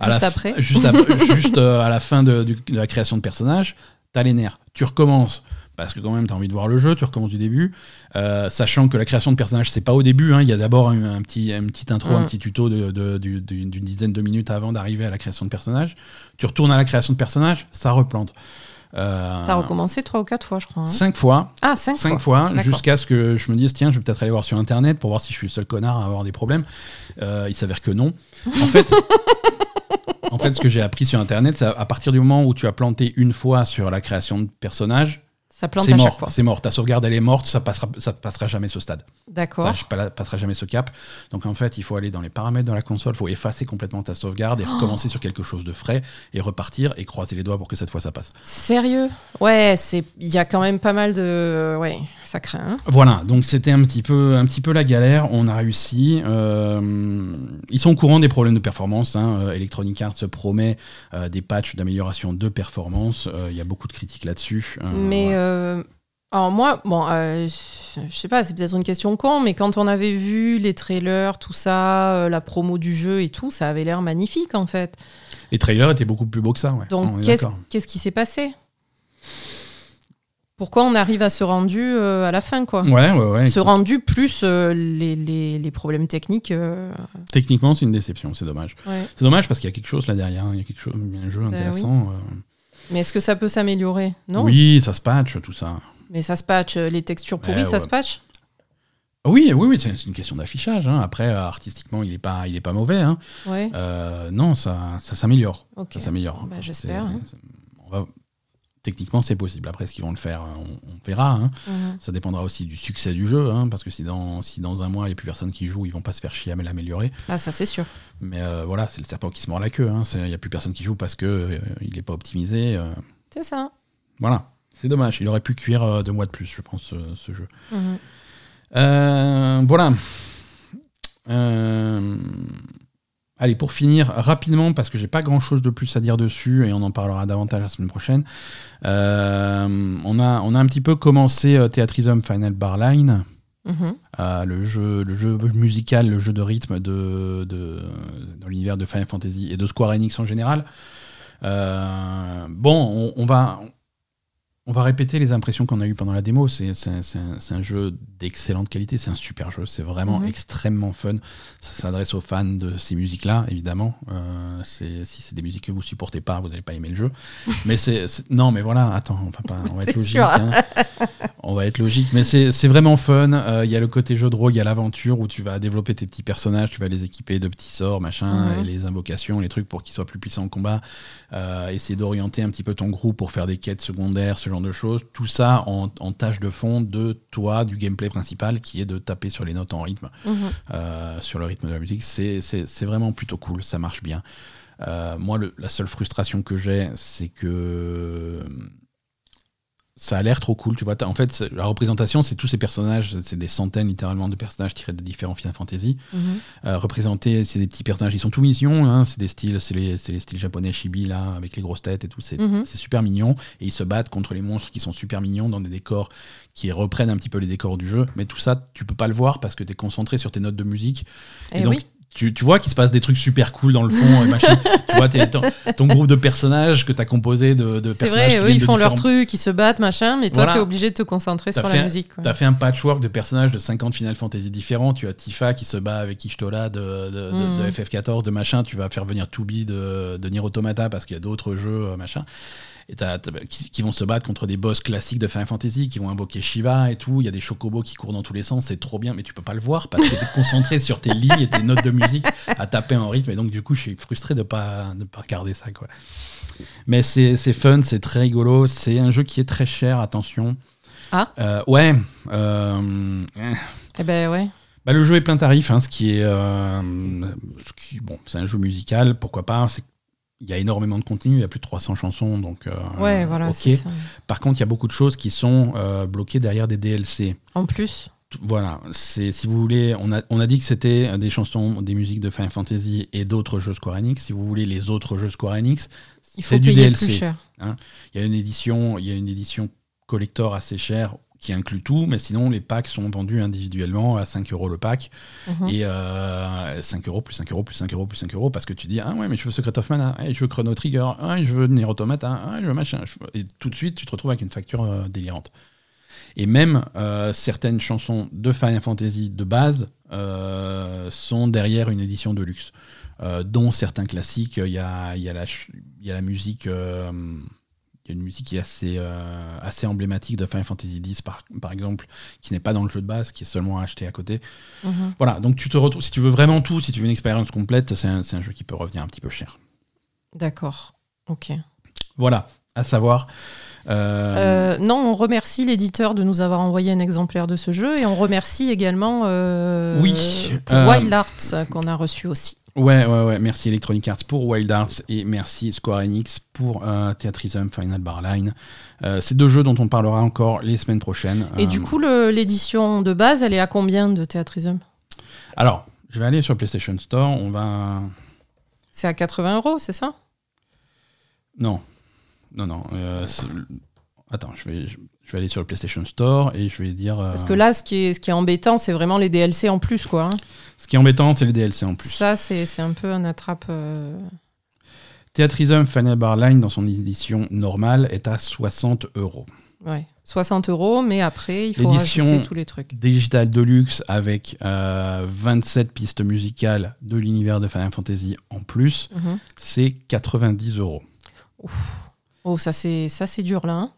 à Juste la après. Juste, euh, à la fin de, de la création de personnage, t'as les nerfs. Tu recommences. Parce que quand même, tu as envie de voir le jeu, tu recommences du début, euh, sachant que la création de personnage, c'est pas au début. hein. Il y a d'abord un, un petit, un petit intro, Mm. un petit tuto de- de- d'une dizaine de minutes avant d'arriver à la création de personnage. Tu retournes à la création de personnage, ça replante. Euh, T'as recommencé trois ou quatre fois, je crois. hein. Cinq fois, Ah, cinq, cinq fois. jusqu'à ce que je me dise tiens, je vais peut-être aller voir sur internet pour voir si je suis le seul connard à avoir des problèmes. Euh, il s'avère que non. En fait, en fait, ce que j'ai appris sur internet, c'est à à partir du moment où tu as planté une fois sur la création de personnage, Ça plante chaque mort. fois. C'est mort. Ta sauvegarde elle est morte, ça passera, ça passera jamais ce stade. D'accord. Ça pas- passera jamais ce cap. Donc en fait, il faut aller dans les paramètres de la console, il faut effacer complètement ta sauvegarde et Oh. recommencer sur quelque chose de frais et repartir et croiser les doigts pour que cette fois ça passe. Sérieux? Ouais, c'est il y a quand même pas mal de ouais, ça craint. hein. Voilà, donc c'était un petit peu, un petit peu la galère. On a réussi. Euh, ils sont au courant des problèmes de performance. Hein. Euh, Electronic Arts se promet euh, des patchs d'amélioration de performance. Euh, Il y a beaucoup de critiques là-dessus. Mais voilà. alors moi, bon, je sais pas, c'est peut-être une question con, mais quand on avait vu les trailers, tout ça, la promo du jeu et tout, ça avait l'air magnifique en fait. les trailers étaient beaucoup plus beaux que ça. Ouais. Donc qu'est-ce qui s'est passé? Pourquoi on arrive à ce rendu euh, à la fin quoi Ouais, ouais, ouais. Ce rendu plus euh, les, les- les problèmes techniques. euh, Techniquement, c'est une déception. C'est dommage. ouais. C'est dommage parce qu'il y a quelque chose là derrière. Il y a quelque chose, un jeu Ben oui. intéressant. euh. Mais est-ce que ça peut s'améliorer? Non. Oui, ça se patch, tout ça. Mais ça se patch. Les textures pourries, Ouais, ça ouais. se patch Oui, oui, oui, c'est c'est une question d'affichage. hein. Après, euh, artistiquement, il est pas, il est pas mauvais. hein. Ouais, Euh, non, ça, ça s'améliore. ok. Ça s'améliore. Bah, j'espère, hein. C'est- on va- Techniquement, c'est possible. Après, ce qu'ils vont le faire, on, on verra. hein. Mhm. Ça dépendra aussi du succès du jeu, hein, parce que si dans, si dans un mois, il n'y a plus personne qui joue, ils vont pas se faire chier à l'améliorer. Ah, ça, c'est sûr. Mais euh, voilà, c'est le serpent qui se mord la queue. hein. Il n'y a plus personne qui joue parce que euh, il n'est pas optimisé. euh. C'est ça. voilà, c'est dommage. Il aurait pu cuire euh, deux mois de plus, je pense, ce, ce jeu. Mhm. Euh, voilà. Euh, Allez, pour finir, rapidement, parce que j'ai pas grand chose de plus à dire dessus, et on en parlera davantage la semaine prochaine. euh, on, a, on a un petit peu commencé euh, Theatrism Final Bar Line. Mhm. Euh, le, jeu, le jeu musical, le jeu de rythme de, de- dans l'univers de Final Fantasy et de Square Enix en général. Euh, bon, on, on va, on va répéter les impressions qu'on a eues pendant la démo. C'est un, jeu d'excellente qualité, c'est un super jeu, c'est vraiment Mhm. extrêmement fun. Ça s'adresse aux fans de ces musiques-là, évidemment. Euh, si c'est des musiques que vous supportez pas, vous n'allez pas aimer le jeu. mais c'est non, mais voilà, attends, on va, pas, on va être logique. hein. On va être logique, mais c'est c'est vraiment fun. Euh, Il y a le côté jeu de rôle, il y a l'aventure où tu vas développer tes petits personnages, tu vas les équiper de petits sorts, machin, Mhm. et les invocations, les trucs pour qu'ils soient plus puissants en combat. Euh, essayer d'orienter un petit peu ton groupe pour faire des quêtes secondaires, ce genre de choses. Tout ça en, en tâche de fond de toi, du gameplay principal, qui est de taper sur les notes en rythme, Mhm. euh, sur le rythme de la musique. C'est vraiment plutôt cool, ça marche bien. Euh, moi, le- la seule frustration que j'ai, c'est que ça a l'air trop cool, tu vois. En fait, la représentation, c'est tous ces personnages, c'est des centaines littéralement de personnages tirés de différents Final Fantasy. Mhm. Euh, représentés, c'est des petits personnages, ils sont tout mignons, hein, c'est des styles, c'est les, styles japonais chibi là, avec les grosses têtes et tout, c'est Mhm. c'est super mignon. Et ils se battent contre les monstres qui sont super mignons dans des décors qui reprennent un petit peu les décors du jeu. Mais tout ça, tu peux pas le voir parce que tu es concentré sur tes notes de musique. Eh donc, oui. Tu, tu vois qu'il se passe des trucs super cool dans le fond et machin. tu vois, t'es- ton, ton groupe de personnages que tu as composé de, de C'est personnages vrai, qui ils de font leur différents- truc, ils se battent, machin, mais toi, Voilà. t'es obligé de te concentrer sur la un- musique. quoi. T'as fait un patchwork de personnages de 50 Final Fantasy différents. Tu as Tifa qui se bat avec Ishtola de, de, de FF14, de machin. Tu vas faire venir Tubi de, de Nier Automata parce qu'il y a d'autres jeux, euh, machin. Et t'as- t'as- qui, qui vont se battre contre des boss classiques de Final Fantasy, qui vont invoquer Shiva et tout. Il y a des chocobos qui courent dans tous les sens. C'est trop bien, mais tu peux pas le voir parce que t'es concentré sur tes lignes et tes notes de musique à taper en rythme. Et donc, du coup, je suis frustré de pas, de pas regarder ça, quoi. Mais c'est fun, c'est très rigolo. C'est un jeu qui est très cher, attention. Ah. Euh, ouais. euh, eh. Eh ben ouais. Bah, le jeu est plein tarif, hein, ce qui est. euh, ce qui- bon, c'est un jeu musical, pourquoi pas. c'est- Il y a énormément de contenu, il y a plus de 300 chansons, donc. euh, Ouais, voilà, ok. c'est ça. Par contre, il y a beaucoup de choses qui sont euh, bloquées derrière des DLC. En plus. Voilà, c'est si vous voulez, on a, on a dit que c'était des chansons, des musiques de Final Fantasy et d'autres jeux Square Enix. Si vous voulez les autres jeux Square Enix, c'est du payer DLC. plus cher. Il y a une édition, il y a une édition collector assez chère qui inclut tout, mais sinon les packs sont vendus individuellement à 5 euros le pack Mhm. et euh, 5 euros plus 5 euros plus 5 euros plus 5 euros parce que tu dis ah ouais mais je veux Secret of Mana, ah, je veux Chrono Trigger, ah, je veux Nier Automata, ah, je veux machin, et tout de suite tu te retrouves avec une facture euh, délirante. Et même euh, certaines chansons de Final Fantasy de base euh, sont derrière une édition de luxe, dont certains classiques. Il y a, il y a, la, ch- il y a la musique. Il y a une musique qui est assez, euh, assez emblématique de Final Fantasy X, par, par exemple, qui n'est pas dans le jeu de base, qui est seulement acheté à côté. Mhm. Voilà, donc tu te retrouves, si tu veux vraiment tout, si tu veux une expérience complète, c'est un, jeu qui peut revenir un petit peu cher. D'accord. Ok. Voilà, à savoir. euh, Euh, non, on remercie l'éditeur de nous avoir envoyé un exemplaire de ce jeu et on remercie également Oui, Wild Arts qu'on a reçu aussi. Ouais, ouais, ouais. Merci Electronic Arts pour Wild Arts et merci Square Enix pour euh, Theatrism Final Bar Line. Euh, c'est deux jeux dont on parlera encore les semaines prochaines. Et Euh, du coup, le- l'édition de base, elle est à combien de Theatrism? Alors, je vais aller sur PlayStation Store. On va. C'est à 80 euros, c'est ça? Non. Non, non. Euh, Attends, je vais, je je vais aller sur le PlayStation Store et je vais dire. euh, Parce que là, ce qui est, ce qui est embêtant, c'est vraiment les DLC en plus, quoi. hein. Ce qui est embêtant, c'est les DLC en plus. Ça, c'est c'est un peu un attrape. euh, Theatrism Final Bar Line, dans son édition normale, est à 60 euros. Ouais. 60 euros, mais après, il faut rajouter tous les trucs. Digital Deluxe avec euh, 27 pistes musicales de l'univers de Final Fantasy en plus, Mhm. c'est 90 euros. Oh, ça, c'est ça, c'est dur, là. hein.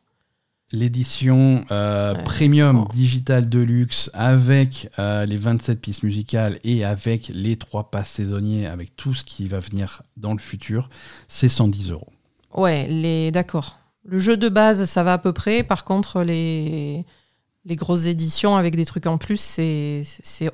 L'édition euh, Ouais. premium digital deluxe avec euh, les 27 pistes musicales et avec les trois passes saisonniers, avec tout ce qui va venir dans le futur, c'est 110 euros. Ouais, les d'accord. Le jeu de base, ça va à peu près. Par contre, les les grosses éditions avec des trucs en plus, c'est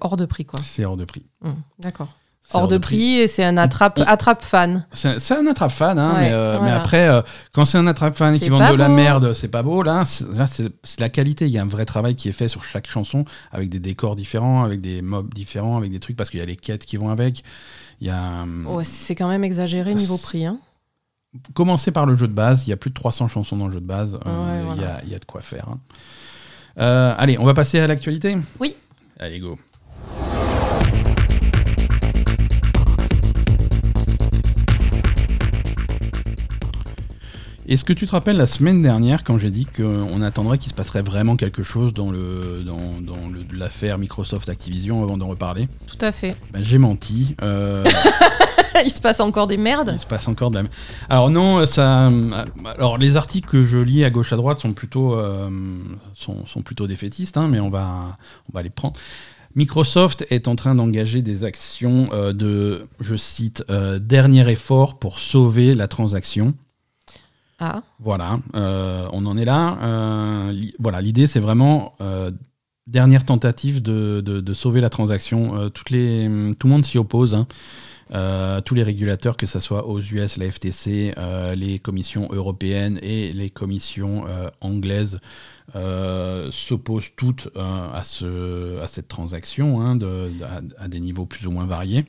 hors de prix. C'est hors de prix. Hum, d'accord. Hors de prix et c'est un attrape On- attrape fan. C'est un attrape fan, hein, Ouais, mais, euh, mais après, euh, quand c'est un attrape fan vendent pas de la merde, c'est pas beau. Là, c'est la qualité. Il y a un vrai travail qui est fait sur chaque chanson, avec des décors différents, avec des mobs différents, avec des trucs, parce qu'il y a les quêtes qui vont avec. Il y a. hum, Ouais, c'est quand même exagéré niveau prix. Hein. Commencer par le jeu de base. Il y a plus de 300 chansons dans le jeu de base. euh, il, y a, il y a de quoi faire. hein. Allez, on va passer à l'actualité? Oui. Allez, go. Est-ce que tu te rappelles la semaine dernière quand j'ai dit qu'on attendrait qu'il se passerait vraiment quelque chose dans le dans, dans le- l'affaire Microsoft Activision avant d'en reparler? Tout à fait. Ben, J'ai menti. Euh, Il se passe encore des merdes? il se passe encore de la. Alors non, ça. Alors les articles que je lis à gauche à droite sont plutôt euh, sont, sont plutôt défaitistes, hein, mais on va on va les prendre. Microsoft est en train d'engager des actions euh, de, je cite, dernier effort pour sauver la transaction. Ah, Voilà, euh, on en est là. Euh, voilà, l'idée c'est vraiment euh, dernière tentative de, sauver la transaction. Les, tout le monde s'y oppose. hein. Tous les régulateurs, que ce soit aux US, la FTC, les commissions européennes et les commissions anglaises, s'opposent toutes à, ce, à cette transaction hein, à des niveaux plus ou moins variés.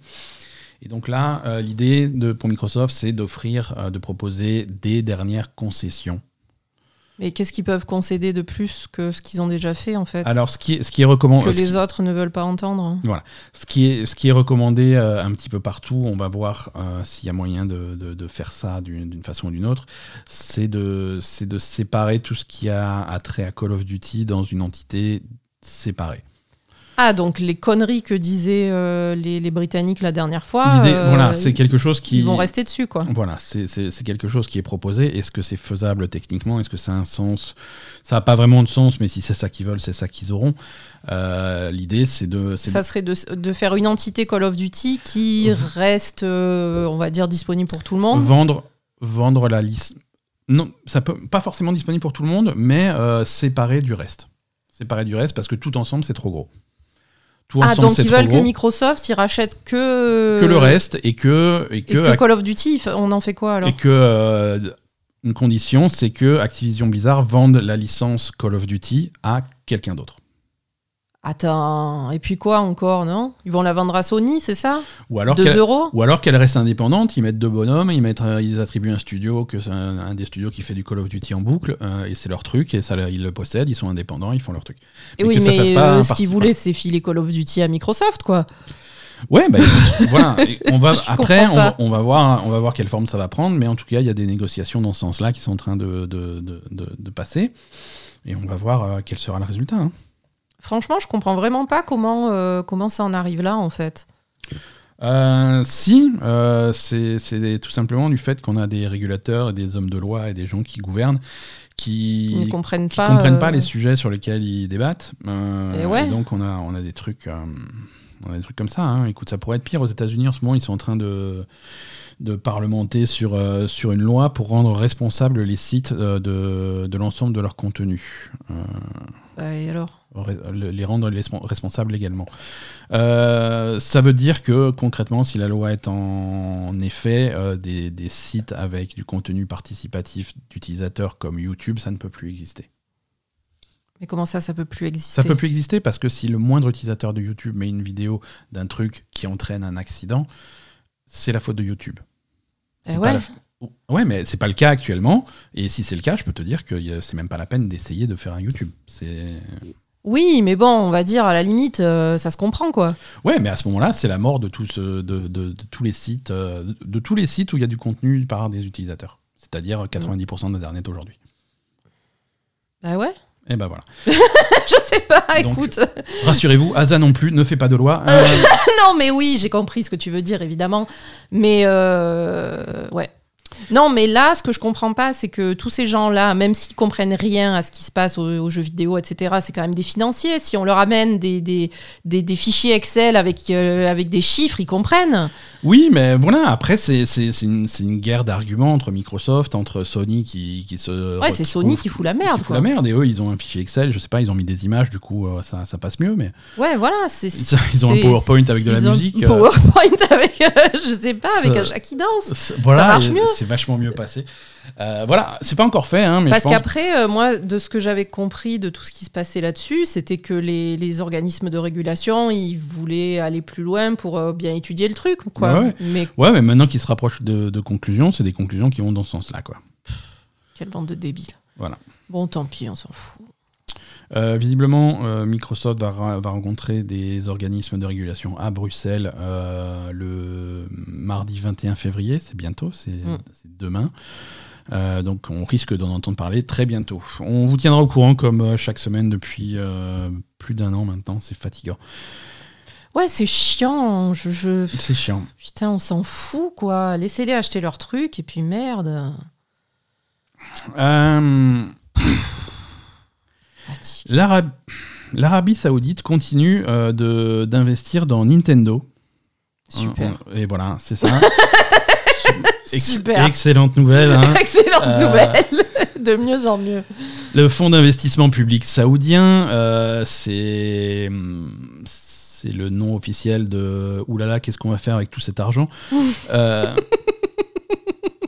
Et donc là, euh, l'idée pour Microsoft, c'est d'offrir, euh, de proposer des dernières concessions. mais qu'est-ce qu'ils peuvent concéder de plus que ce qu'ils ont déjà fait en fait? Alors, ce qui est, ce qui est recommandé, Que qui- les autres ne veulent pas entendre. Ce qui est, ce qui est recommandé euh, un petit peu partout, on va voir s'il y a moyen de, de- de faire ça d'une façon ou d'une autre, c'est de, c'est de séparer tout ce qui a attrait à Call of Duty dans une entité séparée. Ah, donc les conneries que disaient euh, les, les Britanniques la dernière fois, L'idée, euh, voilà, c'est quelque chose qui... ils vont rester dessus quoi. Voilà, c'est quelque chose qui est proposé. Est-ce que c'est faisable techniquement? Est-ce que ça a un sens? Ça n'a pas vraiment de sens, mais si c'est ça qu'ils veulent, c'est ça qu'ils auront. Euh, L'idée, c'est de... Ça de- serait de, de faire une entité Call of Duty qui reste, on va dire, disponible pour tout le monde. vendre, vendre la liste. Non, ça peut pas forcément disponible pour tout le monde, mais séparé du reste. Séparé du reste parce que tout ensemble c'est trop gros. Tout Ah, ensemble donc ils veulent que. Microsoft, ils rachètent que... que le reste et que et que Call of Duty, on en fait quoi alors et que euh, une condition c'est que Activision Blizzard vende la licence Call of Duty à quelqu'un d'autre. Attends, et puis quoi encore, non? Ils vont la vendre à Sony, c'est ça? Ou alors 2 qu'elle- euros? ou alors qu'elle reste indépendante, ils mettent deux bonhommes, ils, mettent, euh, ils attribuent un studio, que c'est un, un des studios qui fait du Call of Duty en boucle, euh, et c'est leur truc, et ça, ils le possèdent, ils sont indépendants, ils font leur truc. Et Mais oui, mais euh, ce qu'ils voulaient, c'est filer Call of Duty à Microsoft, quoi. Ouais, bah, voilà. On va, après, on va, pas. on va voir, on va voir quelle forme ça va prendre, mais en tout cas, il y a des négociations dans ce sens-là qui sont en train de, de, de, de- de passer, et on va voir euh, quel sera le résultat. hein. Franchement, je comprends vraiment pas comment, euh, comment ça en arrive là, en fait. Euh, si, euh, c'est tout simplement du fait qu'on a des régulateurs, et des hommes de loi et des gens qui gouvernent qui ne comprennent qui pas. comprennent pas les sujets sur lesquels ils débattent. Et ouais. donc on a, on a des trucs, on a des trucs comme ça. hein. Écoute, ça pourrait être pire aux États-Unis en ce moment. Ils sont en train de de parlementer sur, euh, sur une loi pour rendre responsables les sites euh, de, de l'ensemble de leur contenu. Euh, bah, et alors? Les rendre les respo- responsables légalement. Euh, ça veut dire que concrètement, si la loi est en, en effet, euh, des, des sites avec du contenu participatif d'utilisateurs comme YouTube, ça ne peut plus exister. Mais comment ça, ça peut plus exister? Ça peut plus exister parce que si le moindre utilisateur de YouTube met une vidéo d'un truc qui entraîne un accident, c'est la faute de YouTube. Eh ouais. Ouais, mais c'est pas le cas actuellement. Et si c'est le cas, je peux te dire que c'est même pas la peine d'essayer de faire un YouTube. C'est Oui, mais bon, on va dire, à la limite, euh, ça se comprend, quoi. Ouais, mais à ce moment-là, c'est la mort de, tous, euh, de, de- de tous les sites, euh, de, tous les sites où il y a du contenu par des utilisateurs. C'est-à-dire 90% d'Internet aujourd'hui. Bah ouais. Et ben voilà. je sais pas, Donc, écoute. Rassurez-vous, Asa non plus ne fait pas de loi. Euh, non, mais oui, j'ai compris ce que tu veux dire, évidemment. Mais euh, ouais. Non, mais là, ce que je comprends pas, c'est que tous ces gens-là, même s'ils comprennent rien à ce qui se passe aux, aux jeux vidéo, etc., c'est quand même des financiers. Si on leur amène des, des, des, des fichiers Excel avec, euh, avec des chiffres, ils comprennent. Oui, mais voilà, après, c'est une, guerre d'arguments entre Microsoft, entre Sony qui, qui se. Ouais, c'est Sony qui fout la merde, qui fout quoi. la merde, et eux, ils ont un fichier Excel, je sais pas, ils ont mis des images, du coup, euh, ça, ça passe mieux, mais Ouais, voilà. c'est Ils- ont un PowerPoint avec de la ont un musique, euh. PowerPoint avec, euh, je sais pas, avec Ça- un chat qui danse. voilà, marche et mieux. Vachement mieux passé. Euh, voilà, c'est pas encore fait, hein, mais Parce pense- qu'après, euh, moi, de ce que j'avais compris de tout ce qui se passait là-dessus, c'était que les, les organismes de régulation, ils voulaient aller plus loin pour euh, bien étudier le truc, quoi. Ouais, ouais. Mais Ouais, mais maintenant qu'ils se rapprochent de, de conclusions, c'est des conclusions qui vont dans ce sens-là, quoi. quelle bande de débiles. Voilà. Bon, tant pis, on s'en fout. Euh, visiblement, euh, Microsoft va, rencontrer des organismes de régulation à Bruxelles euh, le mardi 21 février, c'est bientôt, c'est Mm. demain. Euh, donc on risque d'en entendre parler très bientôt. On vous tiendra au courant comme chaque semaine depuis euh, plus d'un an maintenant, c'est fatigant. Ouais, c'est chiant. Je, je- C'est chiant. Putain, on s'en fout, quoi. Laissez-les acheter leurs trucs et puis merde. Euh, L'Arabie Saoudite continue euh, de- d'investir dans Nintendo. Super. Euh, Et voilà, c'est ça. Ex- Super. Excellente nouvelle. hein. Excellente Euh, nouvelle. De mieux en mieux. Le fonds d'investissement public saoudien, euh, c'est c'est le nom officiel de oulala, qu'est-ce qu'on va faire avec tout cet argent? Euh,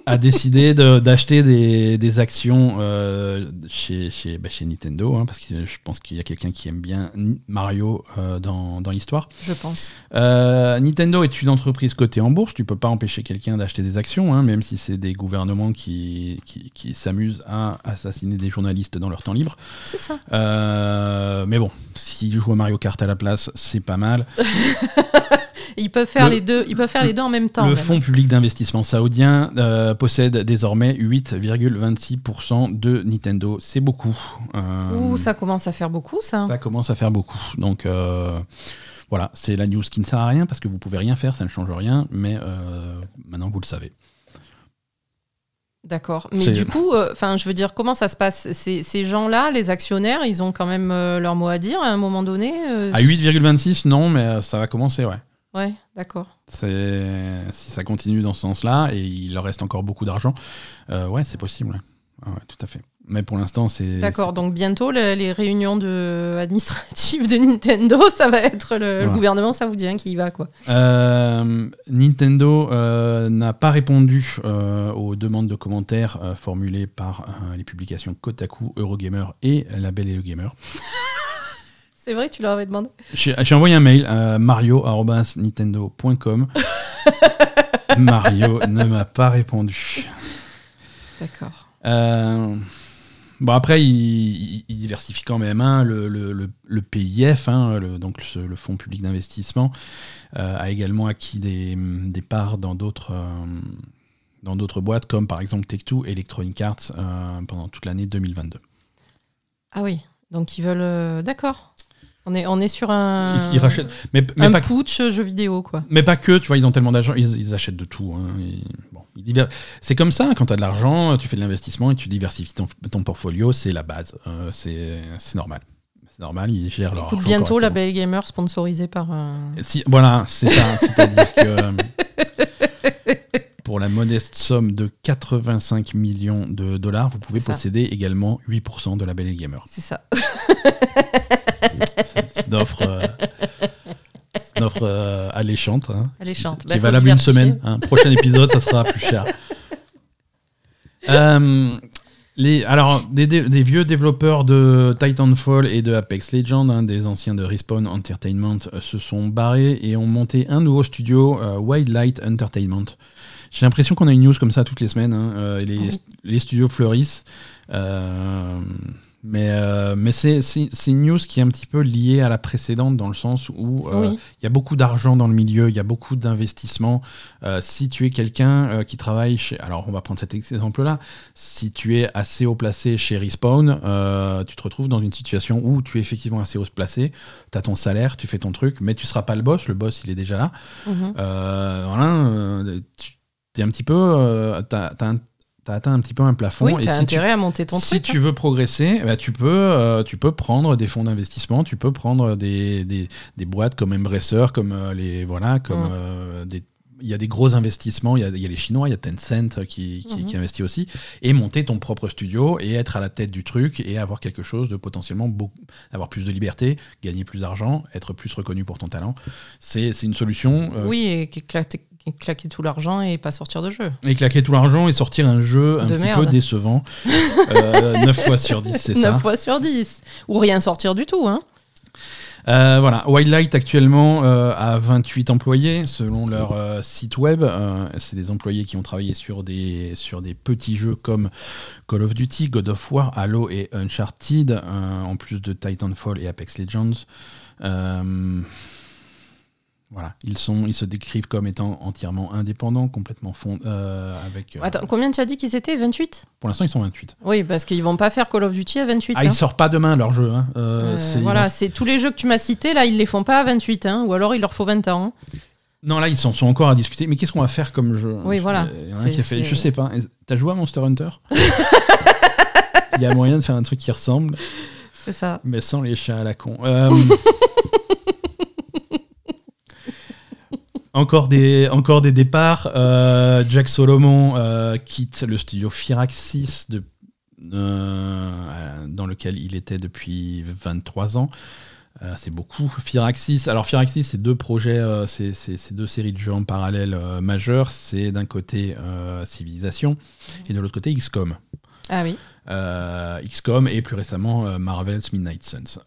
a décidé de- d'acheter des, des actions euh, chez, chez, bah, chez Nintendo, hein, parce que je pense qu'il y a quelqu'un qui aime bien Mario euh, dans, dans l'histoire. Je pense. Euh, Nintendo est une entreprise cotée en bourse. Tu peux pas empêcher quelqu'un d'acheter des actions, hein, même si c'est des gouvernements qui, qui, qui s'amusent à assassiner des journalistes dans leur temps libre. C'est ça. Mais bon, s'ils jouent à Mario Kart à la place, c'est pas mal. Ils peuvent faire Le- les deux. Ils peuvent faire les deux en même temps. Le même. fonds public d'investissement saoudien euh, possède désormais 8,26% de Nintendo. C'est beaucoup. Euh, Ouh, ça commence à faire beaucoup, ça. Ça commence à faire beaucoup. Donc euh, voilà, c'est la news qui ne sert à rien parce que vous pouvez rien faire, ça ne change rien, mais maintenant vous le savez. D'accord. Mais du coup, euh, enfin, je veux dire, comment ça se passe? Ces, ces gens-là, les actionnaires, ils ont quand même euh, leur mot à dire à un moment donné. euh, À 8,26, non, mais ça va commencer, ouais. Ouais, d'accord. Si ça continue dans ce sens-là et il leur reste encore beaucoup d'argent, euh, ouais, c'est possible. Ouais. Ah tout à fait. Mais pour l'instant, c'est D'accord. Donc bientôt, le- les réunions de... administratives de Nintendo, ça va être le, le Voilà. gouvernement saoudien qui y va, quoi. Euh, Nintendo euh, n'a pas répondu euh, aux demandes de commentaires formulées par les publications Kotaku, Eurogamer et La Belle et le Gamer. C'est vrai que tu leur avais demandé. J'ai envoyé un mail à mario.nintendo.com. Mario ne m'a pas répondu. D'accord. Euh, bon, après, il, diversifie quand même hein, le, le- le- le PIF, hein, le, donc le Fonds public d'investissement, euh, a également acquis des, des parts dans d'autres. euh, dans d'autres boîtes comme par exemple Take-Two et Electronic Arts pendant toute l'année 2022. Ah oui. Donc ils veulent. D'accord. On est, on est sur un. Ils, ils rachètent, mais, mais un pas, putsch jeu vidéo, quoi. mais pas que, tu vois, ils ont tellement d'argent, ils, ils achètent de tout. hein, bon, diver- c'est comme ça, quand tu as de l'argent, tu fais de l'investissement et tu diversifies ton, ton portfolio, c'est la base, euh, c'est normal. C'est normal, ils gèrent leur argent bientôt la. Belle Gamer sponsorisée par. un- Si, voilà, c'est ça. C'est-à-dire que euh, pour la modeste somme de 85 millions de dollars, vous pouvez posséder également 8% de la Belle et Gamer. C'est ça. C'est une offre, euh, c'est une offre euh, alléchante, hein, Alléchante. qui Bah, est valable une semaine. hein. Prochain épisode, ça sera plus cher. Euh, les, alors, des, des- des vieux développeurs de Titanfall et de Apex Legends, hein, des anciens de Respawn Entertainment, euh, se sont barrés et ont monté un nouveau studio, euh, Wildlight Entertainment. J'ai l'impression qu'on a une news comme ça toutes les semaines. hein, euh, et les, Oui. les studios fleurissent. Euh, mais euh, mais c'est une news qui est un petit peu liée à la précédente dans le sens où euh, Oui. il y a beaucoup d'argent dans le milieu, il y a beaucoup d'investissements. Euh, si tu es quelqu'un qui travaille chez... Alors on va prendre cet exemple-là. Si tu es assez haut placé chez Respawn, tu te retrouves dans une situation où tu es effectivement assez haut placé, tu as ton salaire, tu fais ton truc, mais tu seras pas le boss, le boss il est déjà là. Mhm. Euh, voilà, tu t'es un petit peu, euh, un- t'as atteint un petit peu un plafond. Oui, et si tu, intérêt à monter ton si truc. tu hein. veux progresser, bah, tu, peux, euh, tu peux prendre des fonds d'investissement, tu peux prendre des, des, des boîtes comme Embracer, comme euh, les voilà, comme Mm. euh, des il y a des gros investissements, il y a, il y a les Chinois, il y a Tencent qui, qui, Mhm. qui investit aussi, et monter ton propre studio et être à la tête du truc et avoir quelque chose de potentiellement beaucoup, avoir plus de liberté, gagner plus d'argent, être plus reconnu pour ton talent. C'est une solution. euh, Oui, et claquer, claquer tout l'argent et pas sortir de jeu. Et claquer tout l'argent et sortir un jeu un De petit merde. peu décevant. euh, 9 fois sur 10, c'est ça. 9 fois sur 10. Ou rien sortir du tout. Hein. Euh, voilà, Wildlight actuellement euh, a 28 employés selon leur euh, site web. Euh, c'est des employés qui ont travaillé sur des, sur des petits jeux comme Call of Duty, God of War, Halo et Uncharted, en plus de Titanfall et Apex Legends. Voilà, ils, sont, ils se décrivent comme étant entièrement indépendants, complètement fond, euh, avec. euh, Attends, combien tu as dit qu'ils étaient? 28 pour l'instant, ils sont 28. Oui, parce qu'ils vont pas faire Call of Duty à 28. Ah, hein. ils sortent pas demain leur jeu. hein. Euh, voilà, c'est tous les jeux que tu m'as cités, là, ils les font pas à 28, hein, ou alors il leur faut 20 ans. Non, là, ils sont, sont encore à discuter. Mais qu'est-ce qu'on va faire comme jeu? Oui, voilà. Il y en a un qui a fait, je sais pas. T'as joué à Monster Hunter? Il y a moyen de faire un truc qui ressemble, C'est ça. mais sans les chats à la con. Euh, encore, des, encore des départs. Euh, Jack Solomon euh, quitte le studio Firaxis de, euh, dans lequel il était depuis 23 ans. C'est beaucoup. Firaxis, alors Firaxis, c'est deux projets, c'est deux séries de jeux en parallèle majeures. C'est d'un côté Civilisation et de l'autre côté XCOM. Ah oui. XCOM et plus récemment Marvel's Midnight Suns.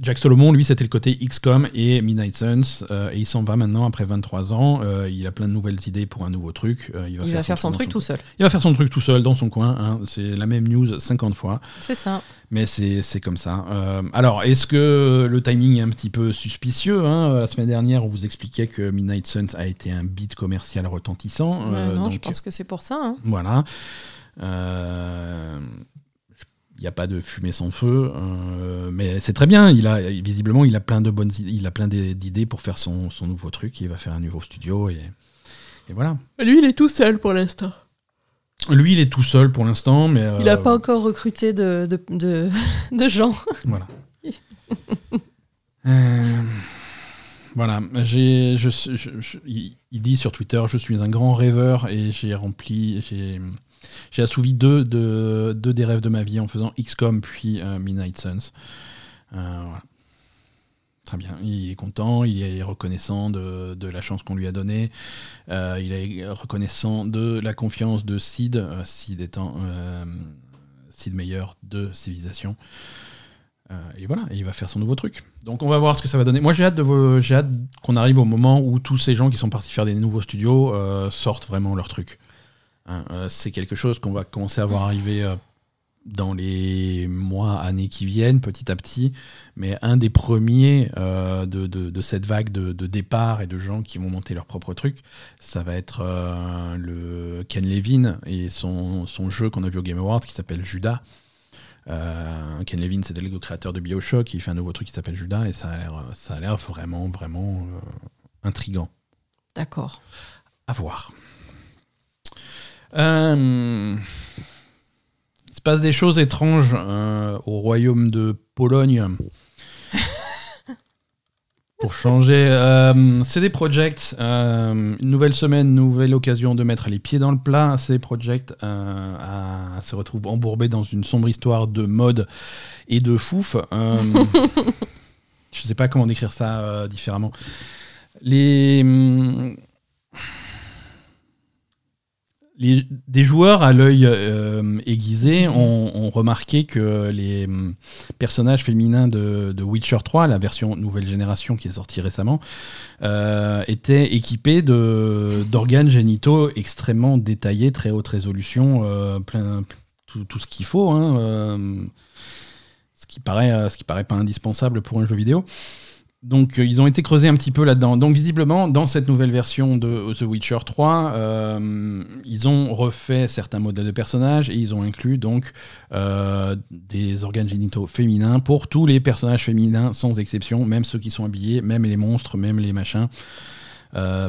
Jack Solomon, lui, c'était le côté XCOM et Midnight Suns, euh, et il s'en va maintenant après 23 ans. Euh, il a plein de nouvelles idées pour un nouveau truc. Euh, il va Il va faire son truc tout seul. Il va faire son truc tout seul dans son coin. hein. C'est la même news 50 fois. C'est ça. Mais c'est comme ça. Alors, est-ce que le timing est un petit peu suspicieux hein La semaine dernière, on vous expliquait que Midnight Suns a été un beat commercial retentissant. Non, je pense que c'est pour ça. hein. Voilà. Euh, Il n'y a pas de fumée sans feu, euh, mais c'est très bien. Il a visiblement, il a plein de bonnes, il a plein d'idées pour faire son, son nouveau truc. Il va faire un nouveau studio et, et voilà. Lui, il est tout seul pour l'instant. Lui, il est tout seul pour l'instant, mais Il n'a euh, pas encore recruté de, de, de, de gens. Voilà. Euh, voilà. J'ai, je, je- il dit sur Twitter Je suis un grand rêveur et j'ai rempli. J'ai, j'ai assouvi deux, de- deux des rêves de ma vie en faisant XCOM puis euh, Midnight Suns. Euh. Très bien. Il est content, il est reconnaissant de, la chance qu'on lui a donnée. Euh, il est reconnaissant de la confiance de Sid, euh, Sid étant euh, Sid de Civilisation. Euh, et voilà, il va faire son nouveau truc. Donc on va voir ce que ça va donner. Moi j'ai hâte, qu'on arrive au moment où tous ces gens qui sont partis faire des nouveaux studios sortent vraiment leur truc. Hein, euh, c'est quelque chose qu'on va commencer à voir arriver euh, dans les mois, années qui viennent, petit à petit. Mais un des premiers euh, de, de- de cette vague de, de départ et de gens qui vont monter leur propre truc, ça va être euh, le Ken Levin et son, son jeu qu'on a vu au Game Awards qui s'appelle Judas. Euh, Ken Levin, c'était le créateur de Bioshock, il fait un nouveau truc qui s'appelle Judas et ça a l'air, ça a l'air vraiment, vraiment intrigant. D'accord. À voir. Euh, il se passe des choses étranges euh, au royaume de Pologne. Pour changer, euh, CD Projekt, euh, une nouvelle semaine, nouvelle occasion de mettre les pieds dans le plat. CD Projekt a- se retrouve embourbé dans une sombre histoire de mode et de fouf. Je sais pas comment décrire ça différemment. Les, hum, les- des joueurs à l'œil euh, aiguisé ont, ont remarqué que les hum, personnages féminins de, de Witcher 3, la version nouvelle génération qui est sortie récemment, euh, étaient équipés d'organes génitaux extrêmement détaillés, très haute résolution, euh, plein, tout, tout ce qu'il faut. hein, ce qui paraît, ce qui paraît pas indispensable pour un jeu vidéo. Donc euh, ils ont été creusés un petit peu là-dedans. Donc visiblement, dans cette nouvelle version de The Witcher 3, euh, ils ont refait certains modèles de personnages et ils ont inclus donc euh, des organes génitaux féminins pour tous les personnages féminins sans exception, même ceux qui sont habillés, même les monstres, même les machins.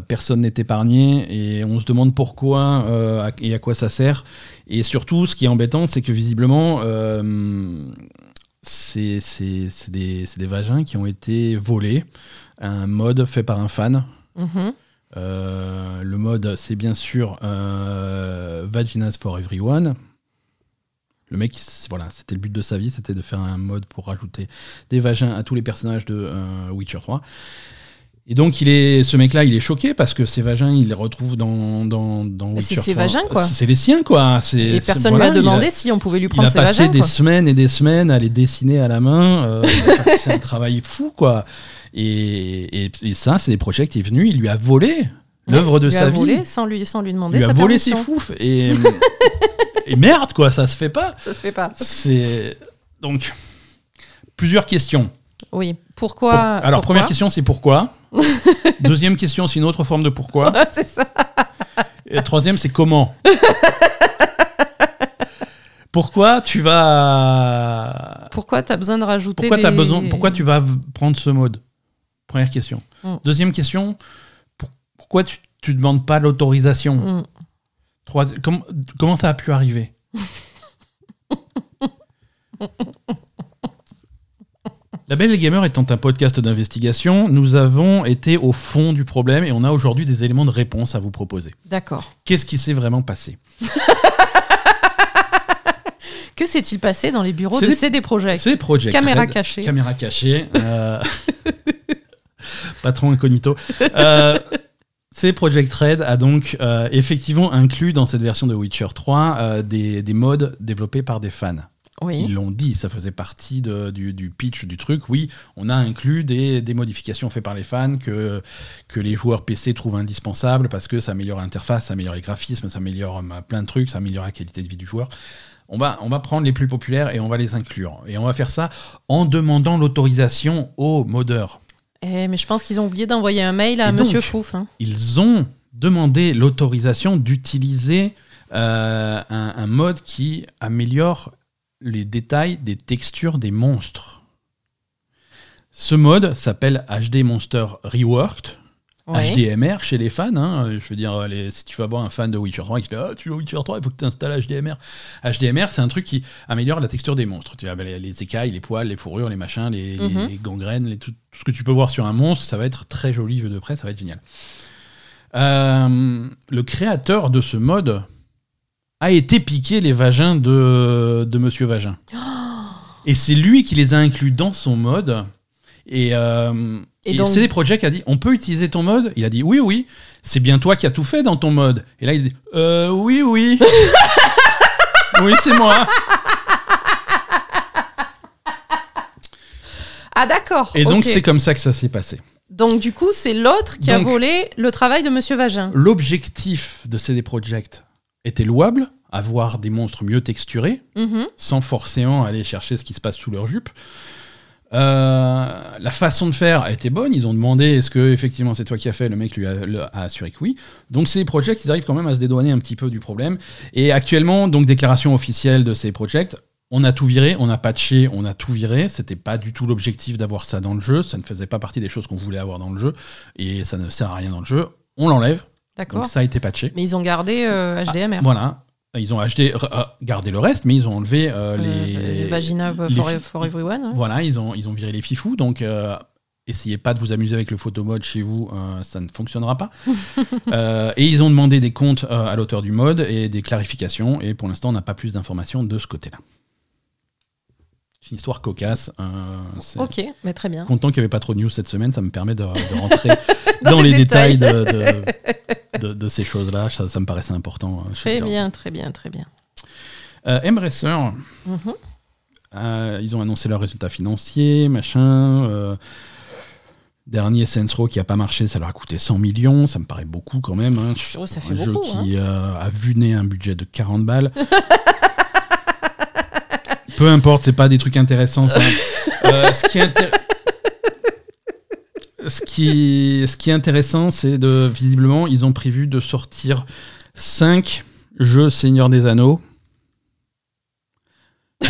Personne n'est épargné et on se demande pourquoi et à quoi ça sert. Et surtout, ce qui est embêtant, c'est que visiblement, c'est c'est- c'est des, c'est des vagins qui ont été volés. Un mode fait par un fan. Mhm. Euh, le mode, c'est bien sûr euh, Vaginas for Everyone. Le mec, voilà, c'était le but de sa vie, c'était de faire un mode pour rajouter des vagins à tous les personnages de euh, Witcher 3. Et donc, il est, ce mec-là, il est choqué parce que ces vagins, il les retrouve dans, dans, dans Mais c'est ses 3. vagins, quoi. C'est les siens, quoi. Et personne voilà, lui a il demandé si on pouvait lui il prendre a ses passé vagins. des quoi. semaines et des semaines à les dessiner à la main. euh, c'est un travail fou, quoi. Et, et, et ça, c'est des projets qui est venu, il lui a volé l'œuvre de Il lui sa a vie. volé sans lui, sans lui demander il lui a sa volé ses foufs. Et, et merde, quoi, ça se fait pas. Ça se fait pas. C'est. Donc, plusieurs questions. Oui. Pourquoi Pour- Alors, pourquoi première question, c'est pourquoi Deuxième question, c'est une autre forme de pourquoi. c'est ça. Et troisième, c'est comment Pourquoi tu vas Pourquoi t'as besoin de rajouter Pourquoi, des... besoin, pourquoi tu vas prendre ce mode Première question. Mm. Deuxième question, pour- pourquoi tu ne demandes pas l'autorisation Mm. Com- comment ça a pu arriver La Belle et Gamer étant un podcast d'investigation, nous avons été au fond du problème et on a aujourd'hui des éléments de réponse à vous proposer. D'accord. Qu'est-ce qui s'est vraiment passé? Que s'est-il passé dans les bureaux de des- CD Projekt? C'est Project Caméra Red. cachée. Caméra cachée. euh, Patron incognito. Euh, c'est Project Red a donc euh, effectivement inclus dans cette version de Witcher 3 euh, des, des modes développés par des fans. Oui. Ils l'ont dit, ça faisait partie de- du, du pitch du truc. Oui, on a inclus des, des modifications faites par les fans que, que les joueurs PC trouvent indispensables parce que ça améliore l'interface, ça améliore les graphismes, ça améliore euh, plein de trucs, ça améliore la qualité de vie du joueur. On va, on va prendre les plus populaires et on va les inclure. Et on va faire ça en demandant l'autorisation aux modeurs. Eh, mais je pense qu'ils ont oublié d'envoyer un mail à Et Monsieur donc Fouf. hein. Ils ont demandé l'autorisation d'utiliser euh, un, un mode qui améliore les détails des textures des monstres. Ce mode s'appelle HD Monster Reworked. Ouais. HDMR chez les fans. hein. Je veux dire, les- si tu vas voir un fan de Witcher 3 qui fait Ah, tu veux Witcher 3, il faut que tu installes HDMR. HDMR, c'est un truc qui améliore la texture des monstres. Tu as les, les écailles, les poils, les fourrures, les machins, les, Mhm. les gangrènes, tout ce que tu peux voir sur un monstre, ça va être très joli vu de près, ça va être génial. Euh, le créateur de ce mode a été piqué les vagins de, de Monsieur Vagin. Et c'est lui qui les a inclus dans son mode. Et, euh, Et et donc- CD Projekt a dit on peut utiliser ton mode? Il a dit oui, oui. C'est bien toi qui as tout fait dans ton mode. Et là, il dit euh, oui, oui. oui, c'est moi. Ah d'accord. Et donc, c'est comme ça que ça s'est passé. Donc du coup, c'est l'autre qui a volé le travail de Monsieur Vagin. L'objectif de CD Projekt était louable avoir des monstres mieux texturés, Mhm. sans forcément aller chercher ce qui se passe sous leur jupe. Euh, la façon de faire a été bonne. Ils ont demandé est-ce que effectivement c'est toi qui as fait? Le mec lui a, le- a assuré que oui. Donc ces projects, ils arrivent quand même à se dédouaner un petit peu du problème. Et actuellement, donc déclaration officielle de ces projects. On a tout viré, on a patché, on a tout viré. C'était pas du tout l'objectif d'avoir ça dans le jeu. Ça ne faisait pas partie des choses qu'on voulait avoir dans le jeu. Et ça ne sert à rien dans le jeu. On l'enlève. D'accord. Donc ça a été patché. Mais ils ont gardé euh, HDMR. Voilà. Ils ont euh, gardé le reste, mais ils ont enlevé euh, les. les Vagina for, les- for Everyone. Voilà, ils ont, ils ont viré les fifous. Donc, essayez pas de vous amuser avec le photomode chez vous, euh, ça ne fonctionnera pas. Euh, et ils ont demandé des comptes euh, à l'auteur du mode et des clarifications. Et pour l'instant, on n'a pas plus d'informations de ce côté-là. C'est une histoire cocasse. euh, c'est- Ok, mais très bien. Content qu'il n'y avait pas trop de news cette semaine, ça me permet de, de rentrer dans, Dans les, les détails, détails. de, de- de- de ces choses-là. Ça, ça me paraissait important. je Très bien, très bien, très bien. Euh, Embracer, ils ont annoncé leurs résultats financiers, machin. euh, dernier Saints Row qui a pas marché, ça leur a coûté 100 millions, ça me paraît beaucoup quand même. hein. Oh, ça Un fait jeu beaucoup, hein. qui euh, a vu né un budget de 40 balles. Peu importe, c'est pas des trucs intéressants ça. Euh, ce, qui est intér- ce, qui, ce qui est intéressant, c'est de visiblement, ils ont prévu de sortir 5 jeux Seigneur des Anneaux.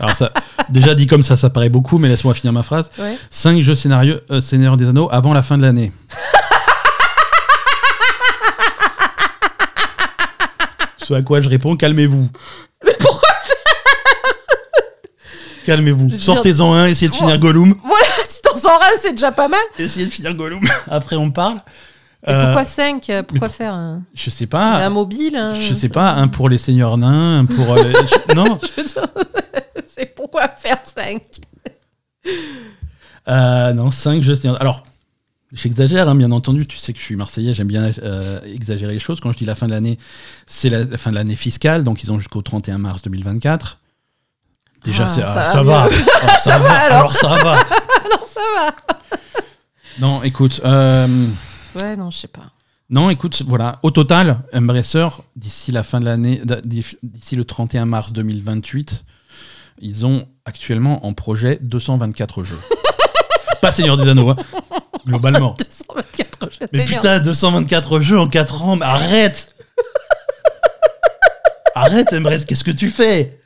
Alors ça, Déjà dit comme ça, ça paraît beaucoup, mais laisse-moi finir ma phrase. Ouais. 5 jeux scénario, euh, Seigneur des Anneaux avant la fin de l'année. Ce à quoi je réponds, calmez-vous. Calmez-vous. Je veux dire- Sortez-en un, essayez de finir Gollum. Voilà, si t'en sors un, c'est déjà pas mal. Essayez de finir Gollum. Après, on parle. Et Euh, pourquoi 5 Pourquoi faire un, Je sais pas. un mobile un- Je sais pas, un pour les seigneurs nains, un pour. euh, je- non, Je C'est pourquoi faire 5 euh, non, 5 jeux Seigneur. Alors, j'exagère, hein, bien entendu. Tu sais que je suis Marseillais, j'aime bien euh, exagérer les choses. Quand je dis la fin de l'année, c'est la, la fin de l'année fiscale, donc ils ont jusqu'au 31 mars 2024. Déjà, Ah, ça ah, va ça va. Alors, ça va. alors. Alors, ça va. Alors ça va Non, écoute. euh, Ouais, non, je sais pas. Non, écoute, voilà. Au total, Embracer, d'ici la fin de l'année, d'ici le 31 mars 2028, ils ont actuellement en projet 224 jeux. Pas Seigneur des Anneaux, hein, globalement. 224 jeux. Mais putain, 224 jeux en 4 ans, mais arrête Arrête, Embracer, qu'est-ce que tu fais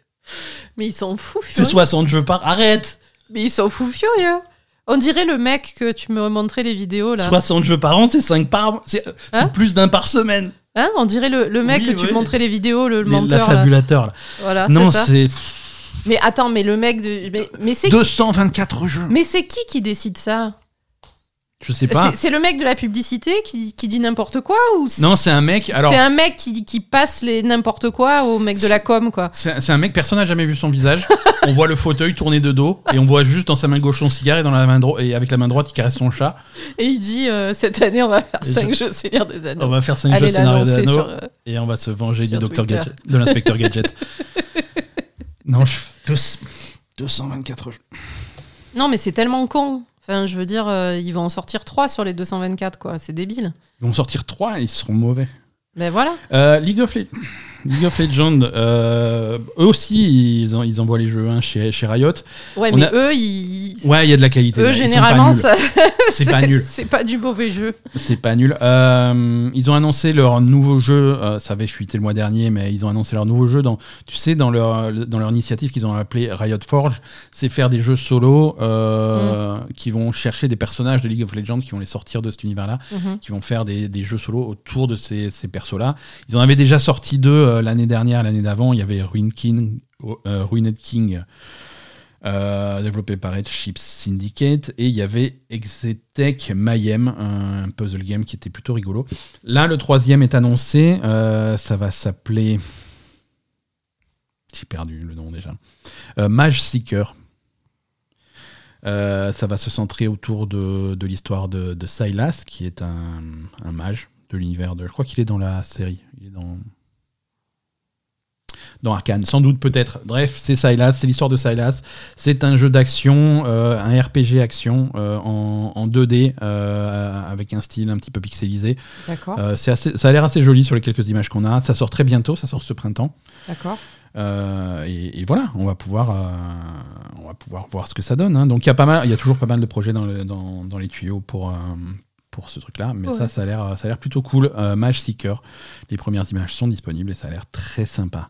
Mais ils sont fous C'est furieux. 60 jeux par... Arrête Mais ils sont fous furieux. On dirait le mec que tu me montrais les vidéos là. 60 jeux par an, c'est 5 par... C'est c'est Hein plus d'un par semaine. Hein On dirait le, le mec Oui, que tu oui. me montrais les vidéos, le, Les- menteur là. L'affabulateur, là. Voilà, Non, c'est. Mais attends, mais le mec de. Mais, mais c'est 224 jeux mais c'est qui qui décide ça? Je sais pas. C'est le mec de la publicité qui, qui dit n'importe quoi ou Non, c'est un mec, alors- C'est un mec qui, qui passe les n'importe quoi au mec de la com quoi. C'est un mec, personne n'a jamais vu son visage. on voit le fauteuil tourné de dos et on voit juste dans sa main gauche son cigare et, dans la main et avec la main droite il caresse son chat. Et il dit euh, cette année on va faire Et 5 jeux Seigneur des Anneaux. On va faire 5 Allez jeux l'annoncer d'anneaux sur. euh, et on va se venger du docteur. Gadget, de l'inspecteur Gadget. non, je... deux- 224 jeux. Non mais c'est tellement con. Enfin je veux dire euh, ils vont en sortir 3 sur les 224 quoi. C'est débile. Ils vont sortir 3 et ils seront mauvais. Mais voilà. Euh, League, of Le- League of Legends, euh, eux aussi ils, en- ils envoient les jeux hein, chez, chez Riot. Ouais On mais a- eux ils. Ouais, il y a de la qualité. Eux là. Généralement C'est pas nul. C'est pas du mauvais jeu. C'est pas nul. Euh, ils ont annoncé leur nouveau jeu. euh, ça avait chuté le mois dernier, mais ils ont annoncé leur nouveau jeu. Dans, tu sais, dans leur, dans leur initiative qu'ils ont appelé Riot Forge, c'est faire des jeux solo euh, qui vont chercher des personnages de League of Legends, qui vont les sortir de cet univers-là, Mhm. qui vont faire des, des jeux solo autour de ces, ces persos-là. Ils en avaient déjà sorti deux l'année dernière, l'année d'avant. Il y avait euh, Ruined King. euh, développé par Chips Syndicate et il y avait Exetech Mayhem, un puzzle game qui était plutôt rigolo. Là, le troisième est annoncé, euh, ça va s'appeler. J'ai perdu le nom déjà. Euh, Mage Seeker. Euh, ça va se centrer autour de, l'histoire de, Silas, qui est un, mage de l'univers de. Je crois qu'il est dans la série. Il est. Dans Arkane, sans doute, peut-être. Bref, c'est Silas, c'est l'histoire de Silas. C'est un jeu d'action, euh, un RPG action euh, en, en 2D, euh, avec un style un petit peu pixelisé. D'accord. Ça a l'air assez joli sur les quelques images qu'on a. Ça sort très bientôt, ça sort ce printemps. D'accord. Euh, et, et voilà, on va pouvoir, euh, on va pouvoir voir ce que ça donne. hein. Donc il y a pas mal, il y a toujours pas mal de projets dans, le- dans, dans les tuyaux pour, euh, pour ce truc-là, mais Ouais. ça, ça a l'air, ça a l'air plutôt cool. Euh, Mage Seeker, les premières images sont disponibles et ça a l'air très sympa.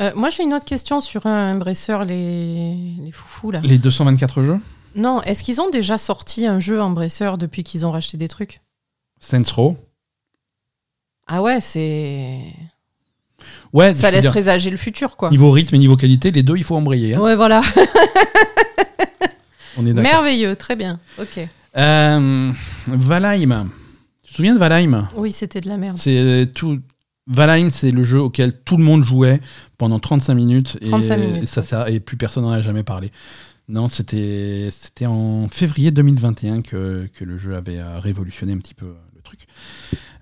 Euh, moi j'ai une autre question sur un Embracer les les foufous là. Les 224 jeux, Non, est-ce qu'ils ont déjà sorti un jeu Embracer depuis qu'ils ont racheté des trucs? Saints Row. Ah ouais, c'est Ouais, ça laisse dire, présager le futur quoi. niveau rythme et niveau qualité, les deux, il faut embrayer. hein. Ouais, voilà. On est. Merveilleux, très bien. OK. Euh, Valheim. Tu te souviens de Valheim? Oui, c'était de la merde. C'est tout. Valheim, c'est le jeu auquel tout le monde jouait pendant 35 minutes et, 35 minutes, et ça, ça- et plus personne n'en a jamais parlé. Non, c'était en février 2021 que, que le jeu avait euh, révolutionné un petit peu euh, le truc.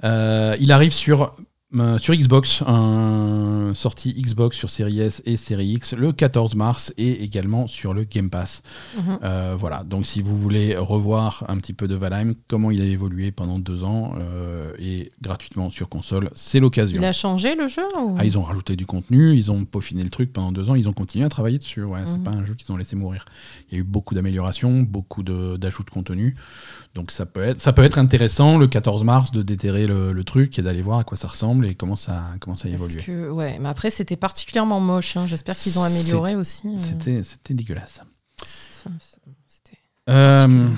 Euh, il arrive sur euh, sur Xbox, un sortie Xbox sur Series S et Series X le 14 mars et également sur le Game Pass. Mhm. Euh, voilà, donc si vous voulez revoir un petit peu de Valheim, comment il a évolué pendant deux ans euh, et gratuitement sur console, c'est l'occasion. Il a changé le jeu ou- Ah, ils ont rajouté du contenu, ils ont peaufiné le truc pendant deux ans, ils ont continué à travailler dessus. Ouais, c'est Mhm. pas un jeu qu'ils ont laissé mourir. Il y a eu beaucoup d'améliorations, beaucoup de- d'ajouts de, contenu. Donc ça peut, être, ça peut être intéressant le 14 mars de déterrer le, le truc et d'aller voir à quoi ça ressemble et comment ça, comment ça évolué. que, ouais, mais après, c'était particulièrement moche. hein. J'espère qu'ils ont amélioré aussi. euh. C'était, c'était dégueulasse. C'était- Euh,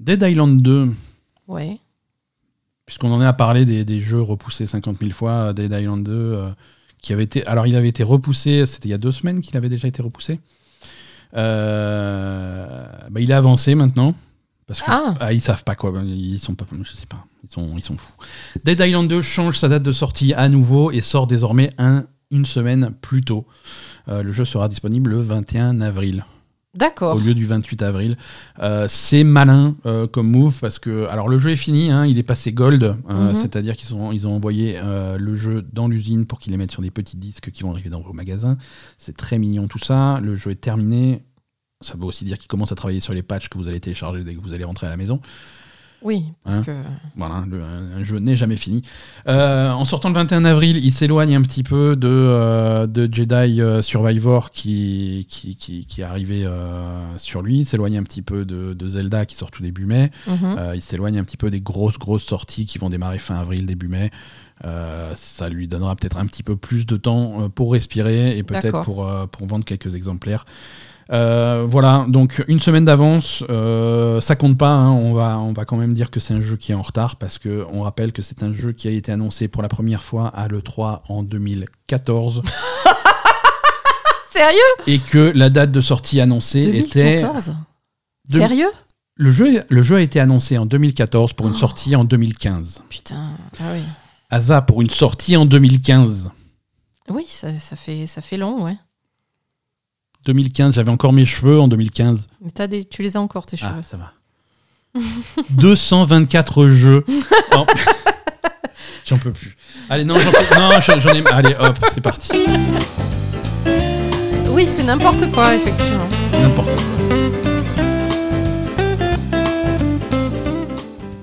Dead Island 2, Ouais. puisqu'on en est à parler des, des jeux repoussés 50 000 fois, euh, Dead Island 2, euh, qui avait été. Alors, il avait été repoussé, c'était il y a deux semaines qu'il avait déjà été repoussé. Euh, bah, il a avancé maintenant. Parce que Ah. ils savent pas quoi. Ils sont pas. Je sais pas. Ils sont, ils sont fous. Dead Island 2 change sa date de sortie à nouveau et sort désormais un, une semaine plus tôt. Euh, le jeu sera disponible le 21 avril D'accord. au lieu du 28 avril. Euh, c'est malin euh, comme move parce que alors le jeu est fini, hein, il est passé gold, euh, Mhm. c'est-à-dire qu'ils ont ils ont envoyé le jeu dans l'usine pour qu'ils les mettent sur des petits disques qui vont arriver dans vos magasins. C'est très mignon tout ça. Le jeu est terminé. Ça veut aussi dire qu'ils commencent à travailler sur les patchs que vous allez télécharger dès que vous allez rentrer à la maison. Oui, parce Hein que. Voilà, le- un jeu n'est jamais fini. Euh, en sortant le 21 avril, il s'éloigne un petit peu de, euh, de Jedi euh, Survivor qui, qui, qui, qui est arrivé euh, sur lui. Il s'éloigne un petit peu de, de Zelda qui sort tout début mai. Mhm. Il s'éloigne un petit peu des grosses, grosses sorties qui vont démarrer fin avril, début mai. Ça lui donnera peut-être un petit peu plus de temps pour respirer et peut-être pour, pour vendre quelques exemplaires. Euh, voilà, donc une semaine d'avance, euh, ça compte pas. hein. on, va, on va quand même dire que c'est un jeu qui est en retard parce que on rappelle que c'est un jeu qui a été annoncé pour la première fois à l'E3 en 2014 Sérieux? Et que la date de sortie annoncée était. 2014 de- Sérieux? Le jeu, le jeu a été annoncé en 2014 pour une Oh. sortie en 2015. Putain. Ah oui. Asa pour une sortie en 2015. Oui, ça, ça fait, ça fait long, ouais. 2015, j'avais encore mes cheveux en 2015. Mais des, tu les as encore, tes cheveux. Ah, ça va. 224 jeux. Oh. J'en peux plus. Allez, non, j'en peux Non, j'en ai. Allez, hop, c'est parti. Oui, c'est n'importe quoi, effectivement. N'importe quoi.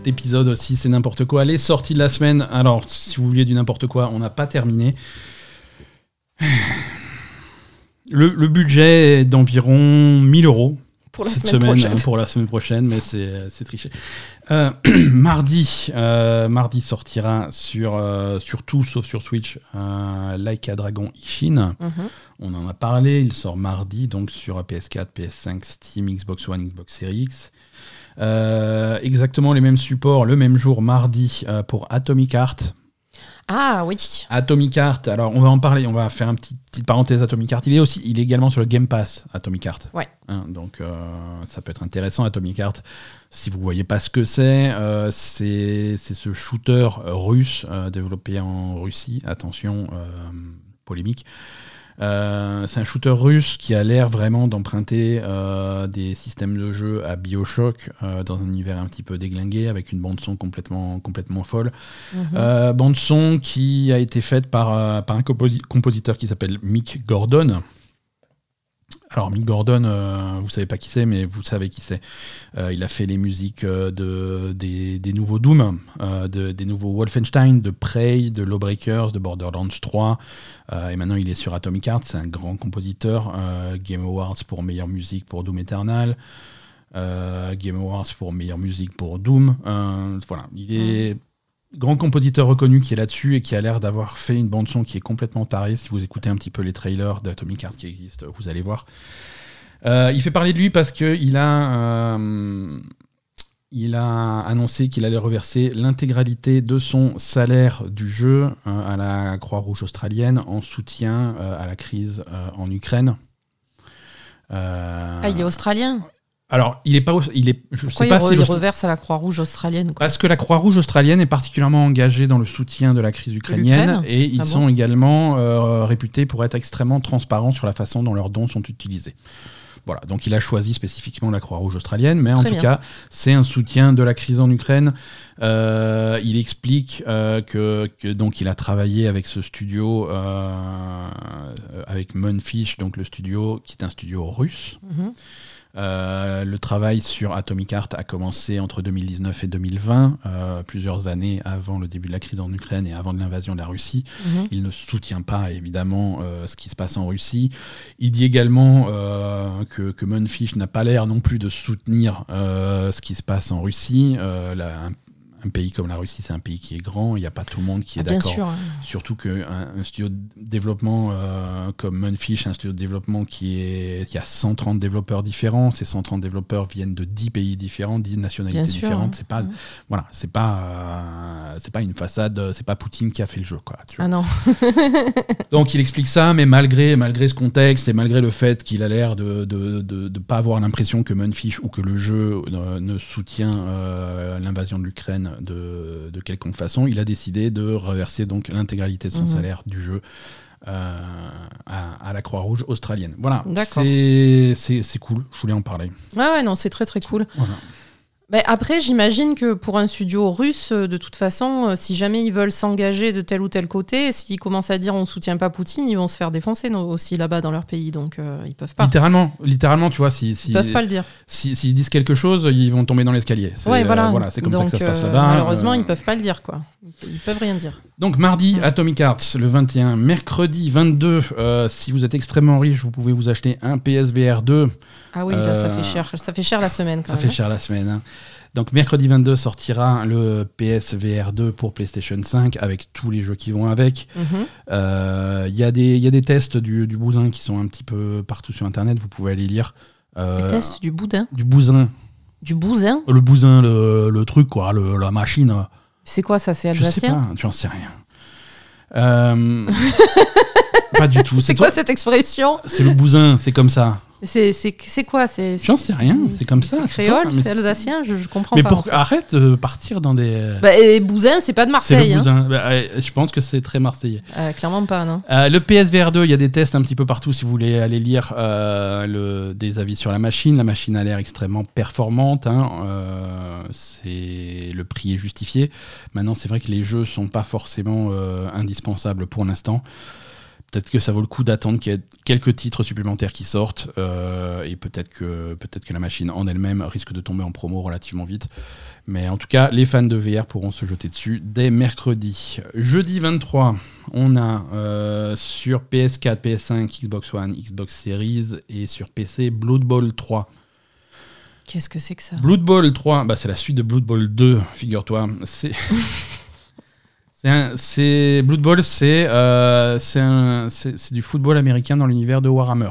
Épisode aussi, c'est n'importe quoi. Les sorties de la semaine. Alors, si vous vouliez du n'importe quoi, on n'a pas terminé. Le, le budget est d'environ 1000 euros Pour la cette semaine, semaine, prochaine. pour la semaine prochaine, mais c'est c'est triché. Euh, mardi, euh, mardi sortira sur, euh, sur tout sauf sur Switch, euh, Like a Dragon Ishin. Mhm. On en a parlé, il sort mardi, donc sur PS4, PS5, Steam, Xbox One, Xbox Series X. Euh, exactement les mêmes supports, le même jour, mardi, euh, pour Atomic Heart. Ah oui. Atomic Heart, alors on va en parler, on va faire une petite, petite parenthèse Atomic Heart. Il est aussi, il est également sur le Game Pass, Atomic Heart. Ouais. Hein, donc euh, ça peut être intéressant, Atomic Heart. Si vous voyez pas ce que c'est, euh, c'est ce shooter russe euh, développé en Russie. Attention, polémique. Euh, c'est un shooter russe qui a l'air vraiment d'emprunter euh, des systèmes de jeu à Bioshock euh, dans un univers un petit peu déglingué avec une bande son complètement complètement folle. Mhm. Euh, bande son qui a été faite par, euh, par un composi- compositeur qui s'appelle Mick Gordon. Alors Mick Gordon, euh, vous savez pas qui c'est, mais vous savez qui c'est. Euh, il a fait les musiques euh, de, des, nouveaux Doom, euh, de- des nouveaux Wolfenstein, de Prey, de Lawbreakers, de Borderlands 3. euh, et maintenant il est sur Atomic Heart, c'est un grand compositeur. Game Awards pour meilleure musique pour Doom Eternal. Game Awards pour meilleure musique pour Doom. Voilà, il est grand compositeur reconnu qui est là-dessus et qui a l'air d'avoir fait une bande son qui est complètement tarée. Si vous écoutez un petit peu les trailers d'Atomic Heart qui existent, vous allez voir. Euh, il fait parler de lui parce que il a, euh, a annoncé qu'il allait reverser l'intégralité de son salaire du jeu euh, à la Croix-Rouge australienne en soutien à la crise en Ukraine. Ah, il est australien? Alors, il est pas, il est, je Pourquoi sais pas il, re- si il reverse à la Croix-Rouge australienne quoi. parce que la Croix-Rouge australienne est particulièrement engagée dans le soutien de la crise ukrainienne et ils Ah sont bon également euh, réputés pour être extrêmement transparents sur la façon dont leurs dons sont utilisés. Voilà, donc il a choisi spécifiquement la Croix-Rouge australienne, mais en tout bien. cas, c'est un soutien de la crise en Ukraine. Euh, il explique euh, que, que donc il a travaillé avec ce studio, euh, avec Munfish, donc le studio qui est un studio russe. Mhm. Euh, le travail sur Atomic Heart a commencé entre 2019 et 2020, euh, plusieurs années avant le début de la crise en Ukraine et avant de l'invasion de la Russie. Mhm. Il ne soutient pas évidemment euh, ce qui se passe en Russie. Il dit également que, que Munfish n'a pas l'air non plus de soutenir ce qui se passe en Russie. La- un, un pays comme la Russie, c'est un pays qui est grand, il n'y a pas tout le monde qui est Ah, bien d'accord. sûr. hein. Surtout qu'un un studio de développement euh, comme Munfish, un studio de développement qui, est, a 130 développeurs différents, ces 130 développeurs viennent de 10 pays différents, 10 nationalités Bien différentes. hein. C'est pas, voilà, c'est pas, euh, c'est pas une façade, c'est pas Poutine qui a fait le jeu. Quoi, tu vois. Ah non. Donc il explique ça, mais malgré, malgré ce contexte et malgré le fait qu'il a l'air de ne de, de pas avoir l'impression que Munfish ou que le jeu ne, ne soutient euh, l'invasion de l'Ukraine de, de quelconque façon, il a décidé de reverser donc l'intégralité de son Mhm. salaire du jeu euh, à, à la Croix-Rouge australienne. Voilà, c'est cool, je voulais en parler. Ouais, ouais, non, c'est très très cool. Voilà. Ben, après, j'imagine que pour un studio russe, euh, de toute façon, euh, si jamais ils veulent s'engager de tel ou tel côté, s'ils commencent à dire on soutient pas Poutine, ils vont se faire défoncer non, aussi là-bas dans leur pays, donc euh, ils peuvent pas. Littéralement, littéralement, tu vois, si, si, Ils peuvent pas le dire. si- s'ils disent quelque chose, ils vont tomber dans l'escalier. C'est Ouais, voilà. euh, c'est comme donc, ça que ça se passe là-bas. Malheureusement, Euh, ils peuvent pas le dire, quoi. Ils peuvent rien dire. Donc mardi. Atomic Arts, le 21. Mercredi 22, euh, si vous êtes extrêmement riche, vous pouvez vous acheter un PSVR 2. Ah oui, là, ça fait cher. Ça fait cher la semaine quand Ça même. fait cher la semaine. hein. Donc mercredi 22 sortira le PSVR 2 pour PlayStation 5 avec tous les jeux qui vont avec. Mhm. Euh, Il y, a des- il y a des tests du, du bousin qui sont un petit peu partout sur Internet, vous pouvez aller lire. Euh, Les tests du boudin? Du bousin. Du bousin Le bousin, le, le truc, quoi, le- la machine. C'est quoi ça C'est Je sais alsacien? pas, tu en sais rien. Euh, pas du tout. C'est toi- quoi cette expression? C'est le bousin, c'est comme ça. C'est quoi C'est J'en sais rien, c'est comme ça, c'est créole, mais c'est alsacien, je, je comprends Mais pas. pour, en fait. arrête de partir dans des. Bah, et Bousin, c'est pas de Marseille. le hein. Bah, ouais, je pense que c'est très marseillais. Euh, clairement pas, non. Euh, le PSVR 2, il y a des tests un petit peu partout si vous voulez aller lire euh, le, des avis sur la machine. La machine a l'air extrêmement performante. hein, euh, c'est le prix est justifié. Maintenant, c'est vrai que les jeux sont pas forcément euh, indispensables pour l'instant. Peut-être que ça vaut le coup d'attendre qu'il y ait quelques titres supplémentaires qui sortent euh, et peut-être que peut-être que la machine en elle-même risque de tomber en promo relativement vite. Mais en tout cas, les fans de VR pourront se jeter dessus dès mercredi. Jeudi 23, on a euh, sur PS4, PS5, Xbox One, Xbox Series et sur PC Blood Bowl 3. Qu'est-ce que c'est que ça? Blood Bowl 3, bah, c'est la suite de Blood Bowl 2, figure-toi. C'est. c'est Blood Bowl, c'est euh, du football américain dans l'univers de Warhammer.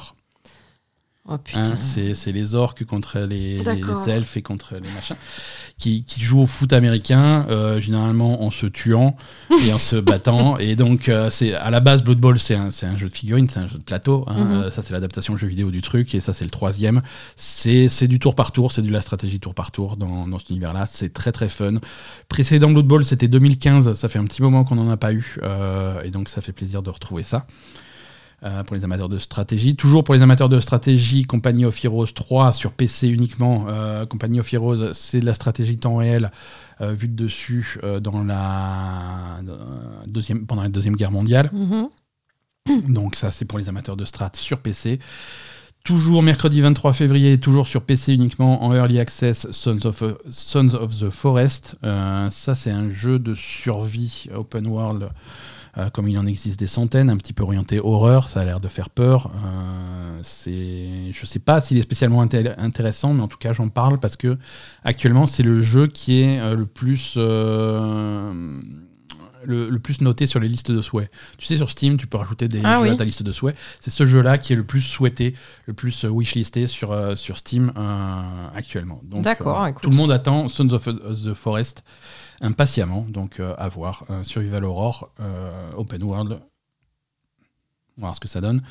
Oh Hein, c'est les orques contre les, elfes et contre les machins qui, qui jouent au foot américain, euh, généralement en se tuant et en se battant. Et donc, euh, c'est à la base, Blood Bowl, c'est un, c'est un jeu de figurines, c'est un jeu de plateau. hein. Mhm. Euh, ça, c'est l'adaptation jeu vidéo du truc. Et ça, c'est le troisième. C'est c'est du tour par tour, c'est de la stratégie tour par tour dans, dans cet univers-là. C'est très, très fun. Précédent Blood Bowl, c'était 2015. Ça fait un petit moment qu'on n'en a pas eu. euh, et donc, ça fait plaisir de retrouver ça. Euh, pour les amateurs de stratégie. Toujours pour les amateurs de stratégie, Company of Heroes 3 sur PC uniquement. Euh, Company of Heroes, c'est de la stratégie temps réel euh, vue de dessus dans la, deuxième, pendant la Deuxième Guerre mondiale. Mhm. Donc ça, c'est pour les amateurs de strat sur PC. Toujours mercredi 23 février, toujours sur PC uniquement en Early Access, Sons of, Sons of the Forest. Euh, ça, c'est un jeu de survie open world, euh, comme il en existe des centaines, un petit peu orienté horreur, ça a l'air de faire peur. Euh, c'est, je sais pas s'il est spécialement inté- intéressant, mais en tout cas, j'en parle parce que actuellement, c'est le jeu qui est euh, le plus... euh, le, le plus noté sur les listes de souhaits. Tu sais, sur Steam, tu peux rajouter des Ah jeux à ta liste de souhaits. C'est ce jeu-là qui est le plus souhaité, le plus wishlisté sur, euh, sur Steam euh, actuellement. Donc, D'accord, euh, écoute. tout le monde attend Sons of the Forest impatiemment. Donc, euh, à voir. Euh, Survival Horror, euh, Open World. Voir ce que ça donne.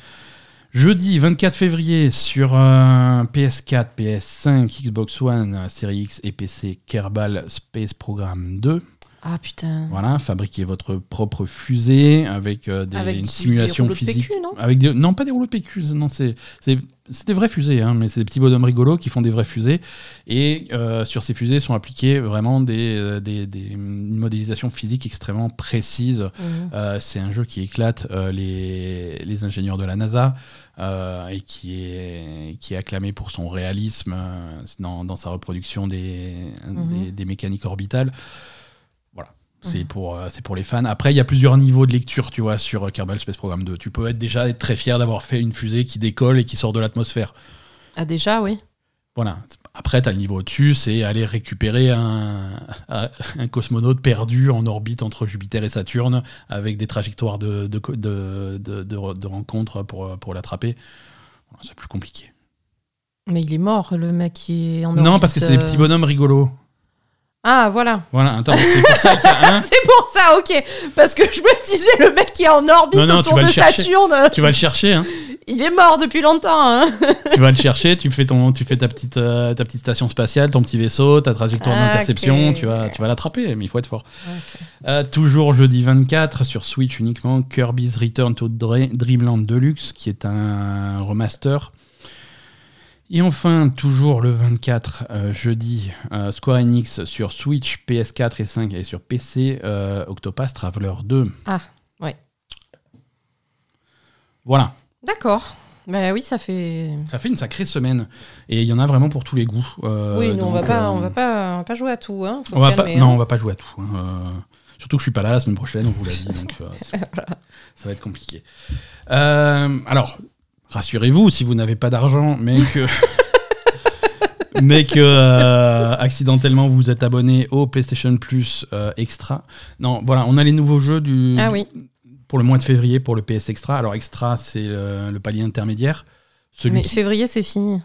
Jeudi 24 février sur euh, PS4, PS5, Xbox One, Series X et PC, Kerbal Space Program 2. Ah putain. Voilà, fabriquez votre propre fusée avec euh, des, Avec une des simulation rouleaux de physique. PQ, non? Avec des, non, pas des rouleaux PQ, non, c'est c'est- c'est des vraies fusées, hein, mais c'est des petits bonhommes rigolos qui font des vraies fusées. Et euh, sur ces fusées sont appliquées vraiment des, euh, des, des- une modélisation physique extrêmement précise. Mhm. Euh, c'est un jeu qui éclate les, les ingénieurs de la NASA et qui est, qui est acclamé pour son réalisme dans, dans sa reproduction des, Mhm. des, des mécaniques orbitales. C'est pour, euh, c'est pour les fans. Après, il y a plusieurs niveaux de lecture, tu vois, sur euh, Kerbal Space Program 2. Tu peux être déjà être très fier d'avoir fait une fusée qui décolle et qui sort de l'atmosphère. Ah déjà, oui. Voilà. Après, tu as le niveau au-dessus, c'est aller récupérer un, un, cosmonaute perdu en orbite entre Jupiter et Saturne avec des trajectoires de, de, de, de rencontres pour, pour l'attraper. C'est plus compliqué. Mais il est mort, le mec qui est en orbite. Non, parce que c'est des petits bonhommes rigolos. Ah, voilà. Voilà, attends, c'est pour ça qu'il y a un. c'est pour ça, ok. Parce que je me disais, le mec qui est en orbite autour de Saturne. Tu vas le chercher, hein. Il est mort depuis longtemps, hein. tu vas le chercher, tu fais, ton, tu fais ta, petite, euh, ta petite station spatiale, ton petit vaisseau, ta trajectoire d'interception, tu vas, tu vas l'attraper, mais il faut être fort. Euh, toujours jeudi 24 sur Switch uniquement, Kirby's Return to Dreamland Deluxe, qui est un remaster et enfin, toujours le 24 euh, jeudi, euh, Square Enix sur Switch, PS4 et 5 et sur PC, euh, Octopath Traveler 2. Ah, ouais. Voilà. D'accord. Bah oui, ça fait. Ça fait une sacrée semaine. Et il y en a vraiment pour tous les goûts. oui, nous, on va pas, on va pas, pas jouer à tout. Hein. on va pas, Non, hein. on va pas jouer à tout. Hein. Surtout que je suis pas là la semaine prochaine, on vous l'a dit. donc, ça va être compliqué. alors, rassurez-vous, si vous n'avez pas d'argent, mais que. mais que euh, accidentellement vous êtes abonné au PlayStation Plus euh, Extra. Non, voilà, on a les nouveaux jeux du, ah oui. pour le mois de février pour le PS Extra. Alors Extra, c'est le, palier intermédiaire. Celui mais février, c'est fini.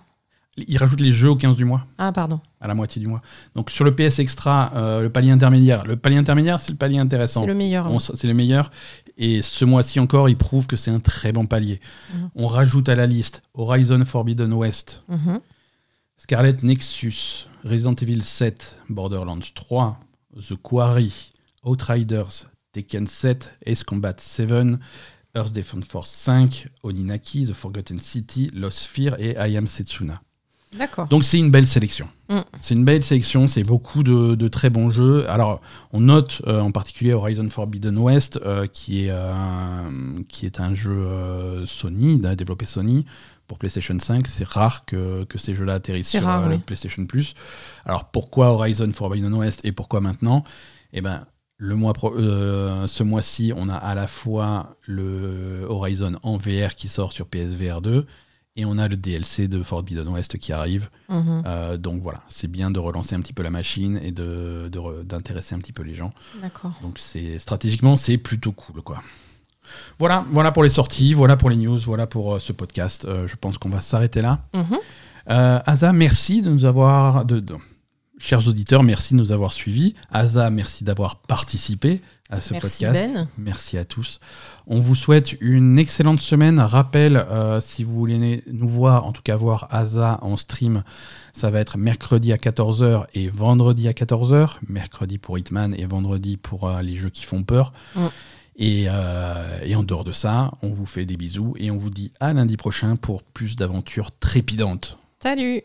Il rajoute les jeux au 15 du mois. Ah, pardon. À la moitié du mois. Donc sur le PS Extra, euh, le palier intermédiaire. Le palier intermédiaire, c'est le palier intéressant. C'est le meilleur. C'est le meilleur. Et ce mois-ci encore, il prouve que c'est un très bon palier. Mhm. On rajoute à la liste Horizon Forbidden West, mhm. Scarlet Nexus, Resident Evil 7, Borderlands 3, The Quarry, Outriders, Tekken 7, Ace Combat 7, Earth Defense Force 5, Oninaki, The Forgotten City, Lost Sphere et I Am Setsuna. D'accord. Donc c'est une belle sélection. Mm. C'est une belle sélection, c'est beaucoup de, très bons jeux. Alors on note euh, en particulier Horizon Forbidden West, euh, qui, est, euh, qui est un jeu Sony, développé Sony pour PlayStation 5. C'est rare que, ces jeux-là atterrissent sur PlayStation Plus. Alors pourquoi Horizon Forbidden West et pourquoi maintenant? Eh ben le mois ce mois-ci, on a à la fois le Horizon en VR qui sort sur PSVR 2 et on a le DLC de Forbidden West qui arrive. Mhm. Euh, donc voilà, c'est bien de relancer un petit peu la machine et d'intéresser de, un petit peu les gens. D'accord. Donc stratégiquement, c'est plutôt cool, quoi. Voilà, voilà pour les sorties, voilà pour les news, voilà pour euh, ce podcast. Euh, je pense qu'on va s'arrêter là. Mhm. Asa, merci de nous avoir... De, chers auditeurs, merci de nous avoir suivis. Asa, merci d'avoir participé à ce Merci podcast. Ben. Merci à tous. On vous souhaite une excellente semaine. Rappel, euh, si vous voulez nous voir, en tout cas voir Asa en stream, ça va être mercredi à 14h et vendredi à 14h. Mercredi pour Hitman et vendredi pour euh, les jeux qui font peur. Et, euh, et, en dehors de ça, on vous fait des bisous et on vous dit à lundi prochain pour plus d'aventures trépidantes. Salut